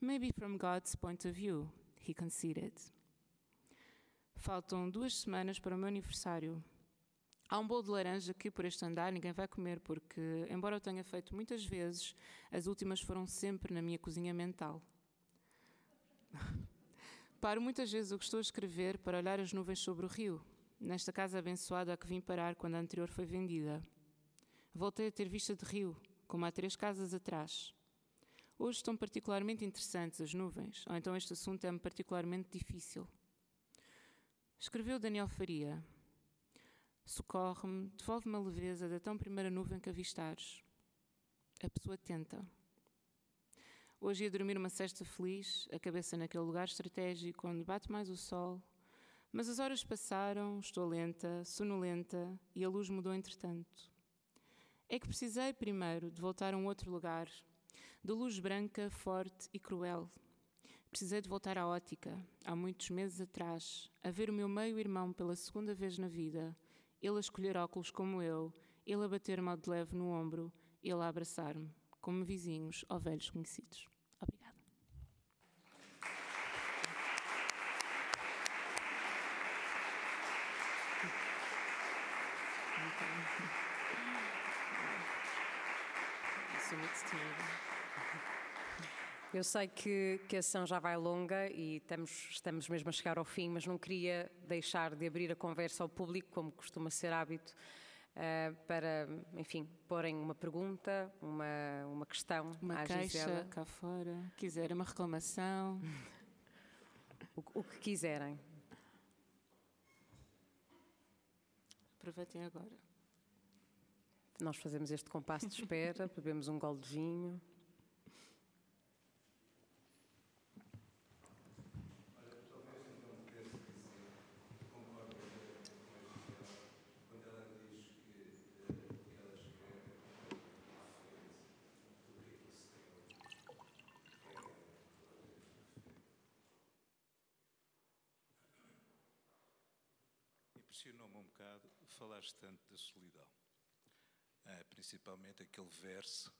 Maybe from God's point of view, he conceded. Faltam duas semanas para o meu aniversário. Há um bolo de laranja que, por este andar, ninguém vai comer, porque, embora eu tenha feito muitas vezes, as últimas foram sempre na minha cozinha mental. Paro muitas vezes o que estou a escrever para olhar as nuvens sobre o rio, nesta casa abençoada a que vim parar quando a anterior foi vendida. Voltei a ter vista de rio, como há três casas atrás. Hoje estão particularmente interessantes as nuvens, ou então este assunto é-me particularmente difícil. Escreveu Daniel Faria. Socorre-me, devolve-me a leveza da tão primeira nuvem que avistares. A pessoa tenta. Hoje ia dormir uma cesta feliz, a cabeça naquele lugar estratégico onde bate mais o sol, mas as horas passaram, estou lenta, sonolenta e a luz mudou entretanto. É que precisei primeiro de voltar a um outro lugar, de luz branca, forte e cruel. Precisei de voltar à ótica, há muitos meses atrás, a ver o meu meio-irmão pela segunda vez na vida, ele a escolher óculos como eu, ele a bater-me ao de leve no ombro, ele a abraçar-me, como vizinhos ou velhos conhecidos. Obrigada. Sou muito tímida. Eu sei que, que a sessão já vai longa e estamos, estamos mesmo a chegar ao fim, mas não queria deixar de abrir a conversa ao público, como costuma ser hábito, uh, para, enfim, porem uma pergunta, uma, uma questão uma à queixa Gisela. cá fora, quiser uma reclamação. O, o que quiserem. Aproveitem agora. Nós fazemos este compasso de espera, bebemos um gole de vinho. Impressionou-me um bocado falares tanto da solidão. Ah, principalmente aquele verso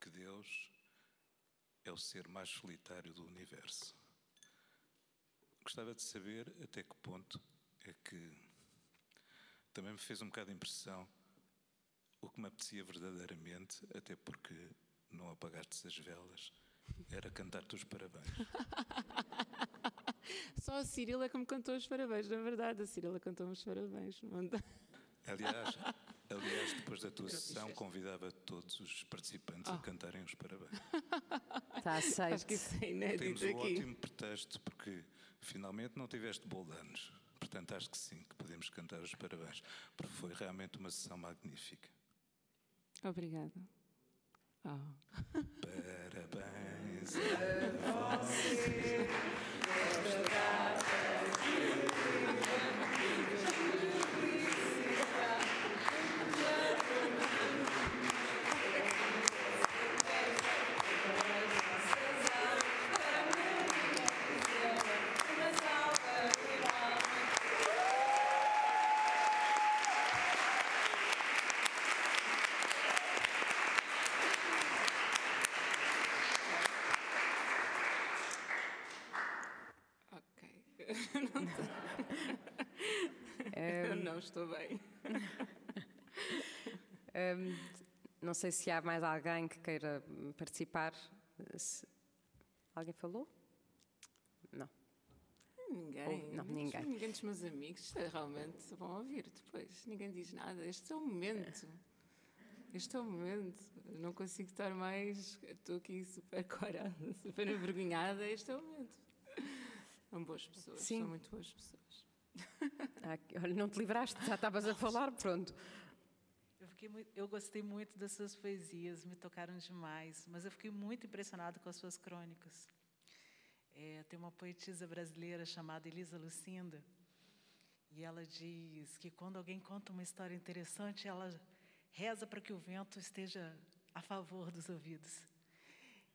que Deus é o ser mais solitário do universo. Gostava de saber até que ponto é que também me fez um bocado de impressão o que me apetecia verdadeiramente, até porque não apagaste as velas, era cantar-te os parabéns. Só a Cirila que me cantou os parabéns, na verdade. A Cirila cantou-me os parabéns. Aliás, aliás, depois da tua sessão, convidava todos os participantes a Oh. cantarem os parabéns. Está aceito. Acho que isso é inédito Temos um aqui. ótimo pretexto, porque finalmente não tiveste bolo de anos. Portanto, acho que sim, que podemos cantar os parabéns, porque foi realmente uma sessão magnífica. Obrigada. Oh. Parabéns. Ok. Eu não estou bem. Hum, não sei se há mais alguém que queira participar. Se- Alguém falou? Não. Ninguém. Ou- não, ninguém. Ninguém dos meus amigos. É realmente vão ouvir depois. Ninguém diz nada. Este é o momento. Este é o momento. Eu não consigo estar mais. Estou aqui super corada, super envergonhada. Este é o momento. São boas pessoas. Sim. São muito boas pessoas. Ah, olha, não te livraste, já estavas a falar, pronto. Eu, fiquei muito- eu gostei muito das suas poesias, me tocaram demais, mas eu fiquei muito impressionado com as suas crônicas. É, tem uma poetisa brasileira chamada Elisa Lucinda, e ela diz que quando alguém conta uma história interessante, ela reza para que o vento esteja a favor dos ouvidos.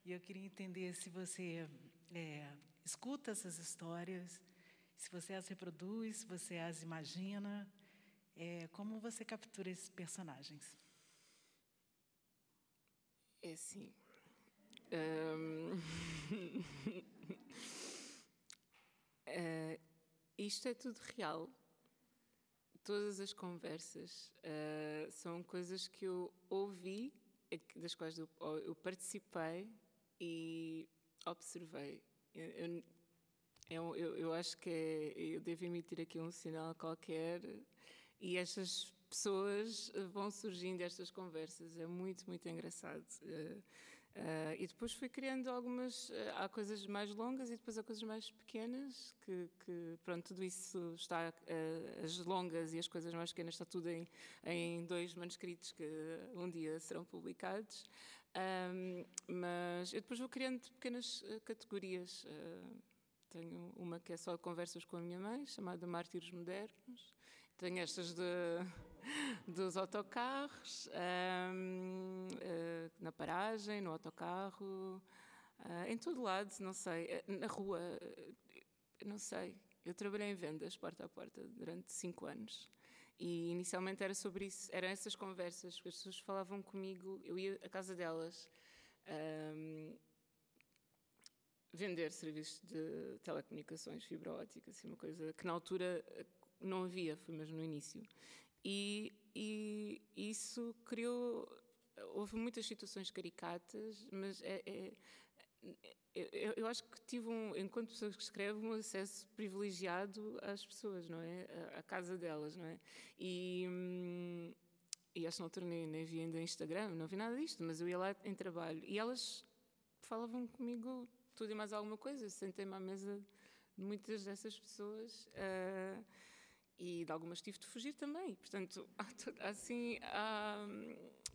E eu queria entender se você é, escuta essas histórias, se você as reproduz, se você as imagina, é, como você captura esses personagens? É assim. hum, eh, isto é tudo real. Todas as conversas uh, são coisas que eu ouvi, das quais eu, eu participei e observei. Eu, eu, eu, eu acho que é, eu devo emitir aqui um sinal qualquer e estas pessoas vão surgindo estas conversas. É muito, muito engraçado. Uh, Uh, e depois fui criando algumas. Há coisas mais longas e depois há coisas mais pequenas, que, que pronto, tudo isso está. As longas e as coisas mais pequenas está tudo em, em dois manuscritos que um dia serão publicados. Mas eu depois vou criando pequenas categorias. Tenho uma que é só conversas com a minha mãe, chamada Mártires Modernos. Tenho estas de dos autocarros, eh, na paragem, no autocarro, uh, em todo lado, não sei, eh, na rua, não sei. Eu trabalhei em vendas, porta a porta, durante cinco anos. E inicialmente era sobre isso, eram essas conversas, as pessoas falavam comigo, eu ia à casa delas vender serviços de telecomunicações, fibra ótica, assim, uma coisa que na altura não havia, foi mesmo no início. E, e isso criou. Houve muitas situações caricatas, mas é, é, eu, eu, acho que tive um, enquanto pessoa que escreve, um acesso privilegiado às pessoas, não é? À, casa delas, não é? E, hum, e acho que na altura nem, nem vi ainda Instagram, não vi nada disto, mas eu ia lá em trabalho e elas falavam comigo tudo e mais alguma coisa. Sentei-me à mesa de muitas dessas pessoas. Uh, e de algumas tive de fugir também. Portanto, assim,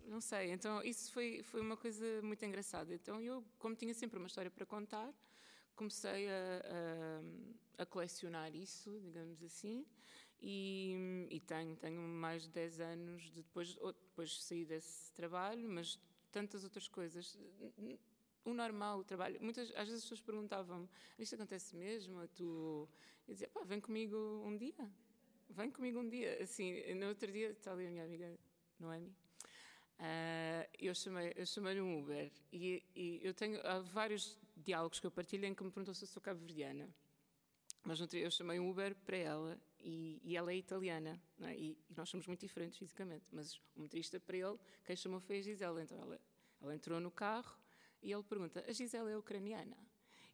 não sei. Então, isso foi, foi uma coisa muito engraçada. Então, eu, como tinha sempre uma história para contar, comecei a, a, a colecionar isso, digamos assim. E, e, tenho, tenho mais de 10 anos de depois, depois saí desse trabalho, mas tantas outras coisas. O normal, o trabalho. Muitas, às vezes as pessoas perguntavam-me: Isto acontece mesmo? Tu. Eu dizia: Pá, vem comigo um dia vem comigo um dia. Assim, no outro dia, está ali a minha amiga Noemi. Uh, eu chamei eu chamei um Uber e, e, eu tenho há vários diálogos que eu partilho em que me perguntou se eu sou cabo-verdiana mas outro, eu chamei um Uber para ela e, e ela é italiana é? e, e, nós somos muito diferentes fisicamente mas o motorista para ele quem chamou foi a Gisela então ela, ela entrou no carro e ele pergunta a Gisela é ucraniana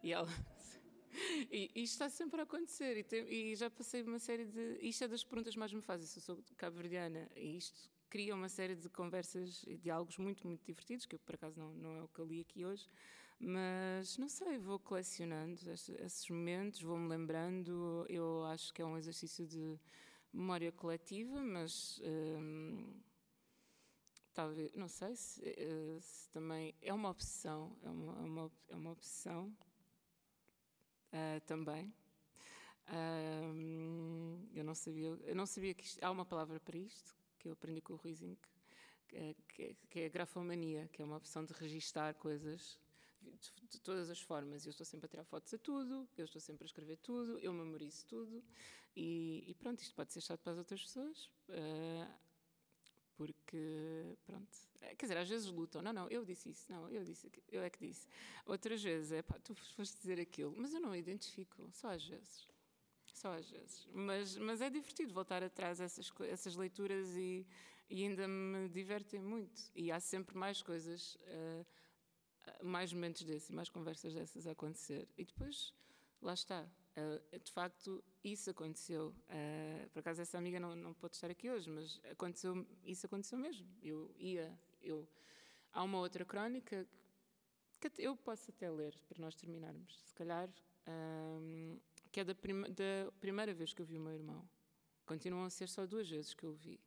e ela e isto está sempre a acontecer. E, tem, e, já passei uma série de. Isto é das perguntas mais me fazem. Se eu sou cabo-verdiana, e isto cria uma série de conversas e diálogos muito, muito divertidos, que eu, por acaso não, não é o que eu li aqui hoje. Mas não sei, vou colecionando esses momentos, vou-me lembrando. Eu acho que é um exercício de memória coletiva, mas. Hum, talvez, não sei se, eh, se, também é uma obsessão, é uma, é uma, é uma uh, também. Uh, eu não sabia, eu não sabia que isto, há uma palavra para isto que eu aprendi com o Ruizing, que, é, que, é, que é a grafomania, que é uma opção de registar coisas de, de, todas as formas. Eu estou sempre a tirar fotos a tudo, eu estou sempre a escrever tudo, eu memorizo tudo e, e pronto, isto pode ser chato para as outras pessoas. Uh, porque, pronto, é, quer dizer, às vezes lutam, não, não, eu disse isso, não, eu disse, eu é que disse. Outras vezes, é pá, tu foste dizer aquilo, mas eu não identifico, só às vezes. Só às vezes. Mas, mas é divertido voltar atrás essas, essas leituras e, e ainda me divertem muito. E há sempre mais coisas, uh, mais momentos desses, mais conversas dessas a acontecer. E depois, lá está, Uh, de facto, isso aconteceu. Uh, por acaso, essa amiga não, não pode estar aqui hoje, mas aconteceu, isso aconteceu mesmo. Eu ia, eu. Há uma outra crónica que eu posso até ler para nós terminarmos, se calhar, um, que é da, prima, da, primeira vez que eu vi o meu irmão. Continuam a ser só duas vezes que eu o vi.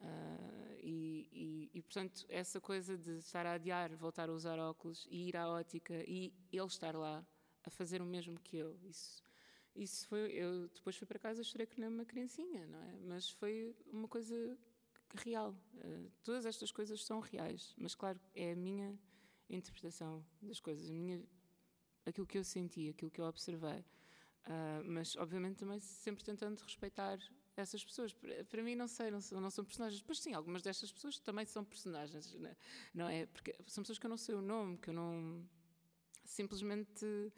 Uh, e, e, e, portanto, essa coisa de estar a adiar, voltar a usar óculos e ir à ótica e ele estar lá a fazer o mesmo que eu. Isso, isso foi. Eu depois fui para casa, chorei que nem uma criancinha, não é? Mas foi uma coisa real. Uh, todas estas coisas são reais, mas claro, é a minha interpretação das coisas, a minha, aquilo que eu senti, aquilo que eu observei. Uh, mas, obviamente, também sempre tentando respeitar essas pessoas. Para, para mim, não sei, não são, não são personagens. Pois sim, algumas destas pessoas também são personagens, é? não é? Porque são pessoas que eu não sei o nome, que eu não simplesmente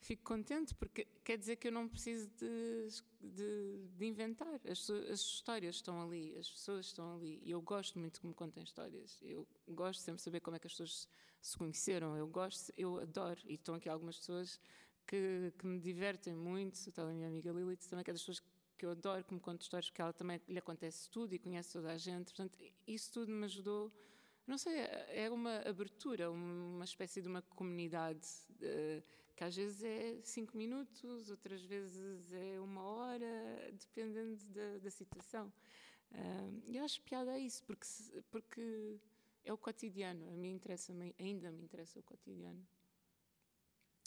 fico contente porque quer dizer que eu não preciso de, de, de inventar. As, as, histórias estão ali, as pessoas estão ali. E eu gosto muito que me contem histórias. Eu gosto sempre de saber como é que as pessoas se conheceram. Eu gosto, eu adoro. E estão aqui algumas pessoas que, que me divertem muito. Está a minha amiga Lilith também, que é das pessoas que eu adoro que me conte histórias, porque ela também lhe acontece tudo e conhece toda a gente. Portanto, isso tudo me ajudou. Não sei, é uma abertura, uma espécie de uma comunidade. Uh, que às vezes é cinco minutos, outras vezes é uma hora, dependendo da, da situação. E eu acho piada isso, porque, porque é o cotidiano. A mim interessa, ainda me interessa o cotidiano.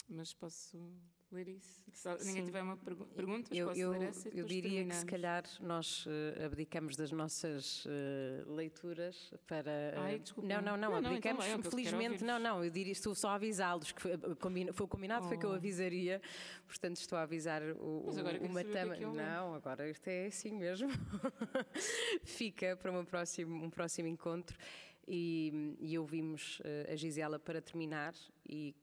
Mas posso ler isso? Se ninguém tiver uma pergu pergunta, eu, posso eu, ler essa Eu diria que se calhar nós uh, abdicamos das nossas uh, leituras para. Uh, Ai, desculpa. Não, não, não, não abdicamos. Então, felizmente, não, não. Eu diria, estou só a avisá-los que foi, combina, foi combinado, oh. foi que eu oh. avisaria. Portanto, estou a avisar o, Mas agora o, o Matama. É não, agora isto é assim mesmo. Fica para uma próximo, um próximo encontro. E, e ouvimos a Gisela para terminar e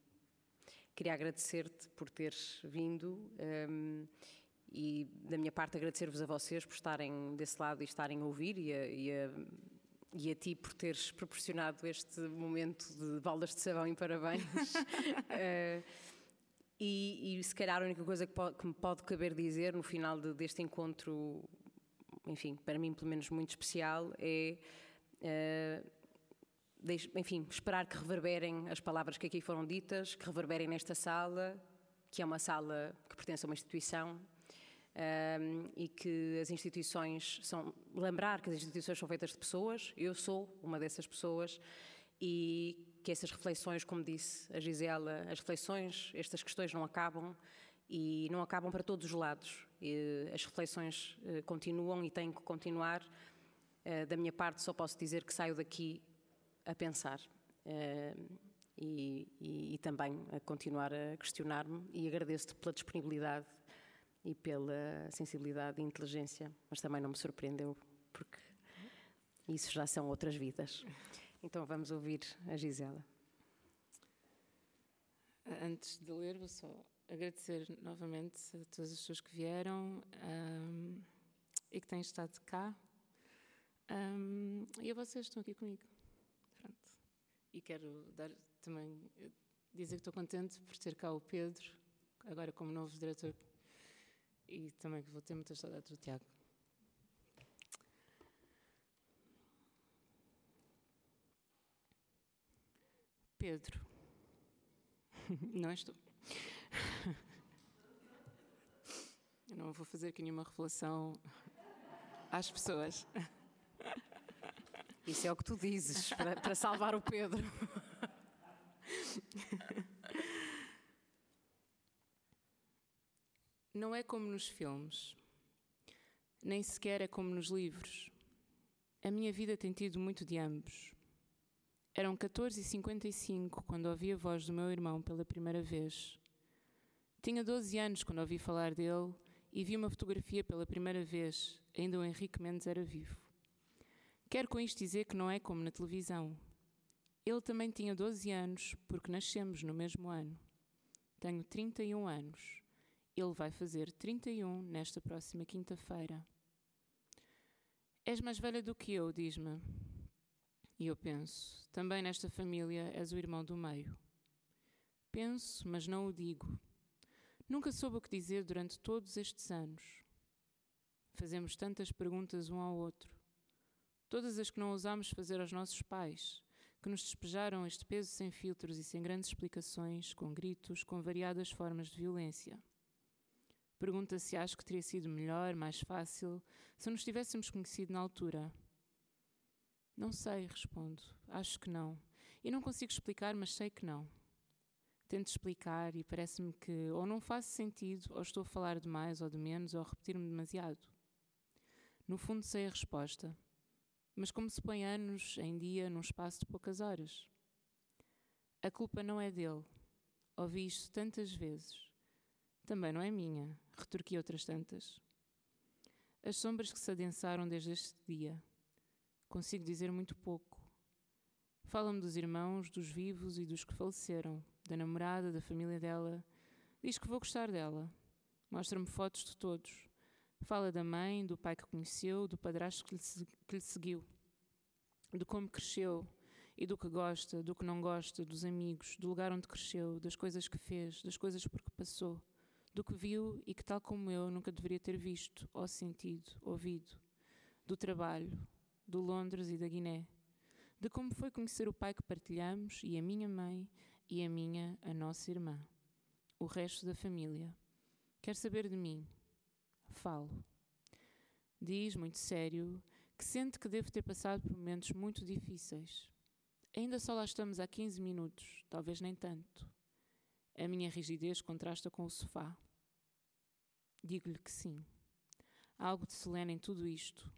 Queria agradecer-te por teres vindo um, e, da minha parte, agradecer-vos a vocês por estarem desse lado e estarem a ouvir e a, e a, e a ti por teres proporcionado este momento de baldas de sabão e parabéns. uh, e, e, se calhar a única coisa que, pode, que me pode caber dizer no final de, deste encontro, enfim, para mim pelo menos muito especial, é. Uh, enfim, esperar que reverberem as palavras que aqui foram ditas, que reverberem nesta sala, que é uma sala que pertence a uma instituição um, e que as instituições são. lembrar que as instituições são feitas de pessoas, eu sou uma dessas pessoas e que essas reflexões, como disse a Gisela, as reflexões, estas questões não acabam e não acabam para todos os lados. E as reflexões uh, continuam e têm que continuar. Uh, da minha parte, só posso dizer que saio daqui a pensar uh, e, e, e, também a continuar a questionar-me e agradeço-te pela disponibilidade e pela sensibilidade e inteligência, mas também não me surpreendeu porque isso já são outras vidas. Então vamos ouvir a Gisela. Antes de ler, vou só agradecer novamente a todas as pessoas que vieram um, e que têm estado cá. Um, e a vocês que estão aqui comigo. E quero dar também dizer que estou contente por ter cá o Pedro, agora como novo diretor, e também que vou ter muitas saudades do Tiago. Pedro. Não estou. Eu não vou fazer aqui nenhuma revelação às pessoas. Isso é o que tu dizes para, para salvar o Pedro. Não é como nos filmes, nem sequer é como nos livros. A minha vida tem tido muito de ambos. Eram 14h55 quando ouvi a voz do meu irmão pela primeira vez. Tinha 12 anos quando ouvi falar dele e vi uma fotografia pela primeira vez, ainda o Henrique Mendes era vivo. Quero com isto dizer que não é como na televisão. Ele também tinha 12 anos, porque nascemos no mesmo ano. Tenho 31 anos. Ele vai fazer 31 nesta próxima quinta-feira. És mais velha do que eu, diz-me. E eu penso, também nesta família és o irmão do meio. Penso, mas não o digo. Nunca soube o que dizer durante todos estes anos. Fazemos tantas perguntas um ao outro todas as que não ousámos fazer aos nossos pais, que nos despejaram este peso sem filtros e sem grandes explicações, com gritos, com variadas formas de violência. Pergunta se acho que teria sido melhor, mais fácil, se nos tivéssemos conhecido na altura. Não sei, respondo. Acho que não. E não consigo explicar, mas sei que não. Tento explicar e parece-me que ou não faz sentido, ou estou a falar de mais ou de menos, ou a repetir-me demasiado. No fundo, sei a resposta mas como se põe anos em dia num espaço de poucas horas. A culpa não é dele. Ouvi isto tantas vezes. Também não é minha, retorqui outras tantas. As sombras que se adensaram desde este dia. Consigo dizer muito pouco. Fala-me dos irmãos, dos vivos e dos que faleceram, da namorada, da família dela, Diz que vou gostar dela. Mostra-me fotos de todos. Fala da mãe, do pai que conheceu, do padrasto que lhe, que lhe seguiu, de como cresceu e do que gosta, do que não gosta, dos amigos, do lugar onde cresceu, das coisas que fez, das coisas por que passou, do que viu e que, tal como eu, nunca deveria ter visto, ou sentido, ouvido, do trabalho, do Londres e da Guiné, de como foi conhecer o pai que partilhamos e a minha mãe e a minha, a nossa irmã, o resto da família. Quer saber de mim? Falo. Diz, muito sério, que sente que devo ter passado por momentos muito difíceis. Ainda só lá estamos há 15 minutos, talvez nem tanto. A minha rigidez contrasta com o sofá. Digo-lhe que sim. Há algo de solene em tudo isto.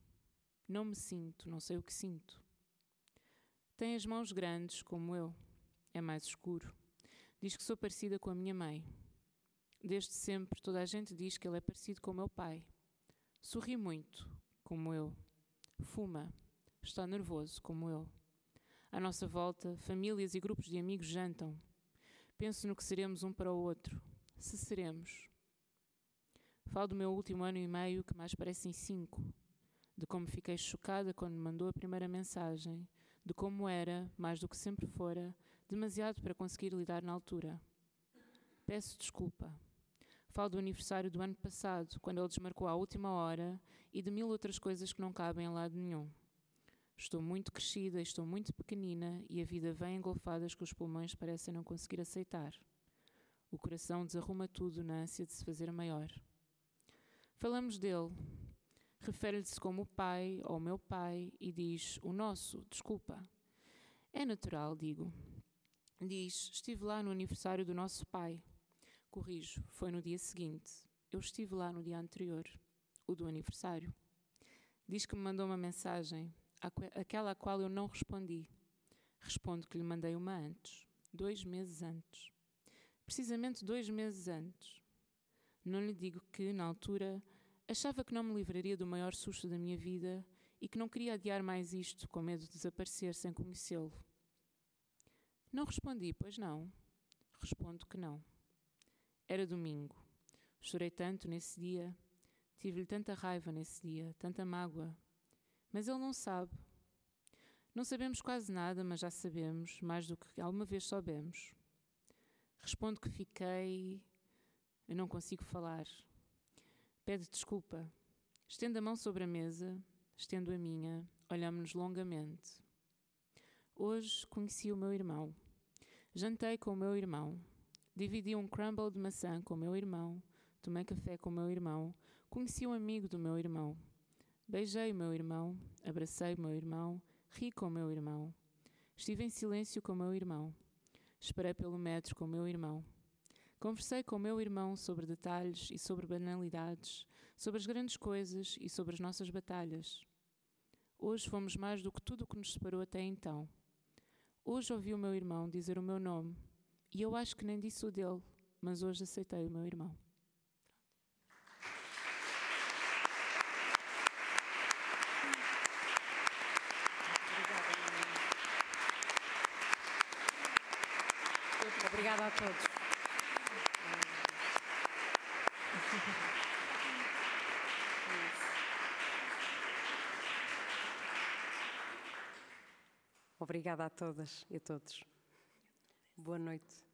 Não me sinto, não sei o que sinto. Tem as mãos grandes, como eu. É mais escuro. Diz que sou parecida com a minha mãe. Desde sempre, toda a gente diz que ele é parecido com o meu pai. Sorri muito, como eu. Fuma. Está nervoso, como eu. À nossa volta, famílias e grupos de amigos jantam. Penso no que seremos um para o outro. Se seremos. Falo do meu último ano e meio, que mais parecem cinco. De como fiquei chocada quando me mandou a primeira mensagem. De como era, mais do que sempre fora, demasiado para conseguir lidar na altura. Peço desculpa. Falo do aniversário do ano passado, quando ele desmarcou à última hora, e de mil outras coisas que não cabem em lado nenhum. Estou muito crescida, estou muito pequenina e a vida vem engolfadas que os pulmões parecem não conseguir aceitar. O coração desarruma tudo na ânsia de se fazer maior. Falamos dele. Refere-se como o pai ou meu pai e diz o nosso, desculpa. É natural, digo. Diz: Estive lá no aniversário do nosso pai. Corrijo, foi no dia seguinte. Eu estive lá no dia anterior, o do aniversário. Diz que me mandou uma mensagem, aquela a qual eu não respondi. Respondo que lhe mandei uma antes, dois meses antes. Precisamente dois meses antes. Não lhe digo que, na altura, achava que não me livraria do maior susto da minha vida e que não queria adiar mais isto, com medo de desaparecer sem conhecê-lo. Não respondi, pois não. Respondo que não. Era domingo. Chorei tanto nesse dia. Tive-lhe tanta raiva nesse dia, tanta mágoa. Mas ele não sabe. Não sabemos quase nada, mas já sabemos, mais do que alguma vez soubemos. Respondo que fiquei. Eu não consigo falar. Pede desculpa. Estendo a mão sobre a mesa, estendo a minha, olhamos-nos longamente. Hoje conheci o meu irmão. Jantei com o meu irmão. Dividi um crumble de maçã com meu irmão, tomei café com meu irmão, conheci um amigo do meu irmão. Beijei o meu irmão, abracei o meu irmão, ri com o meu irmão. Estive em silêncio com o meu irmão. Esperei pelo metro com o meu irmão. Conversei com o meu irmão sobre detalhes e sobre banalidades, sobre as grandes coisas e sobre as nossas batalhas. Hoje fomos mais do que tudo o que nos separou até então. Hoje ouvi o meu irmão dizer o meu nome e eu acho que nem disse o dele, mas hoje aceitei o meu irmão. Obrigada a todos. Obrigada a todas e a todos. Boa noite.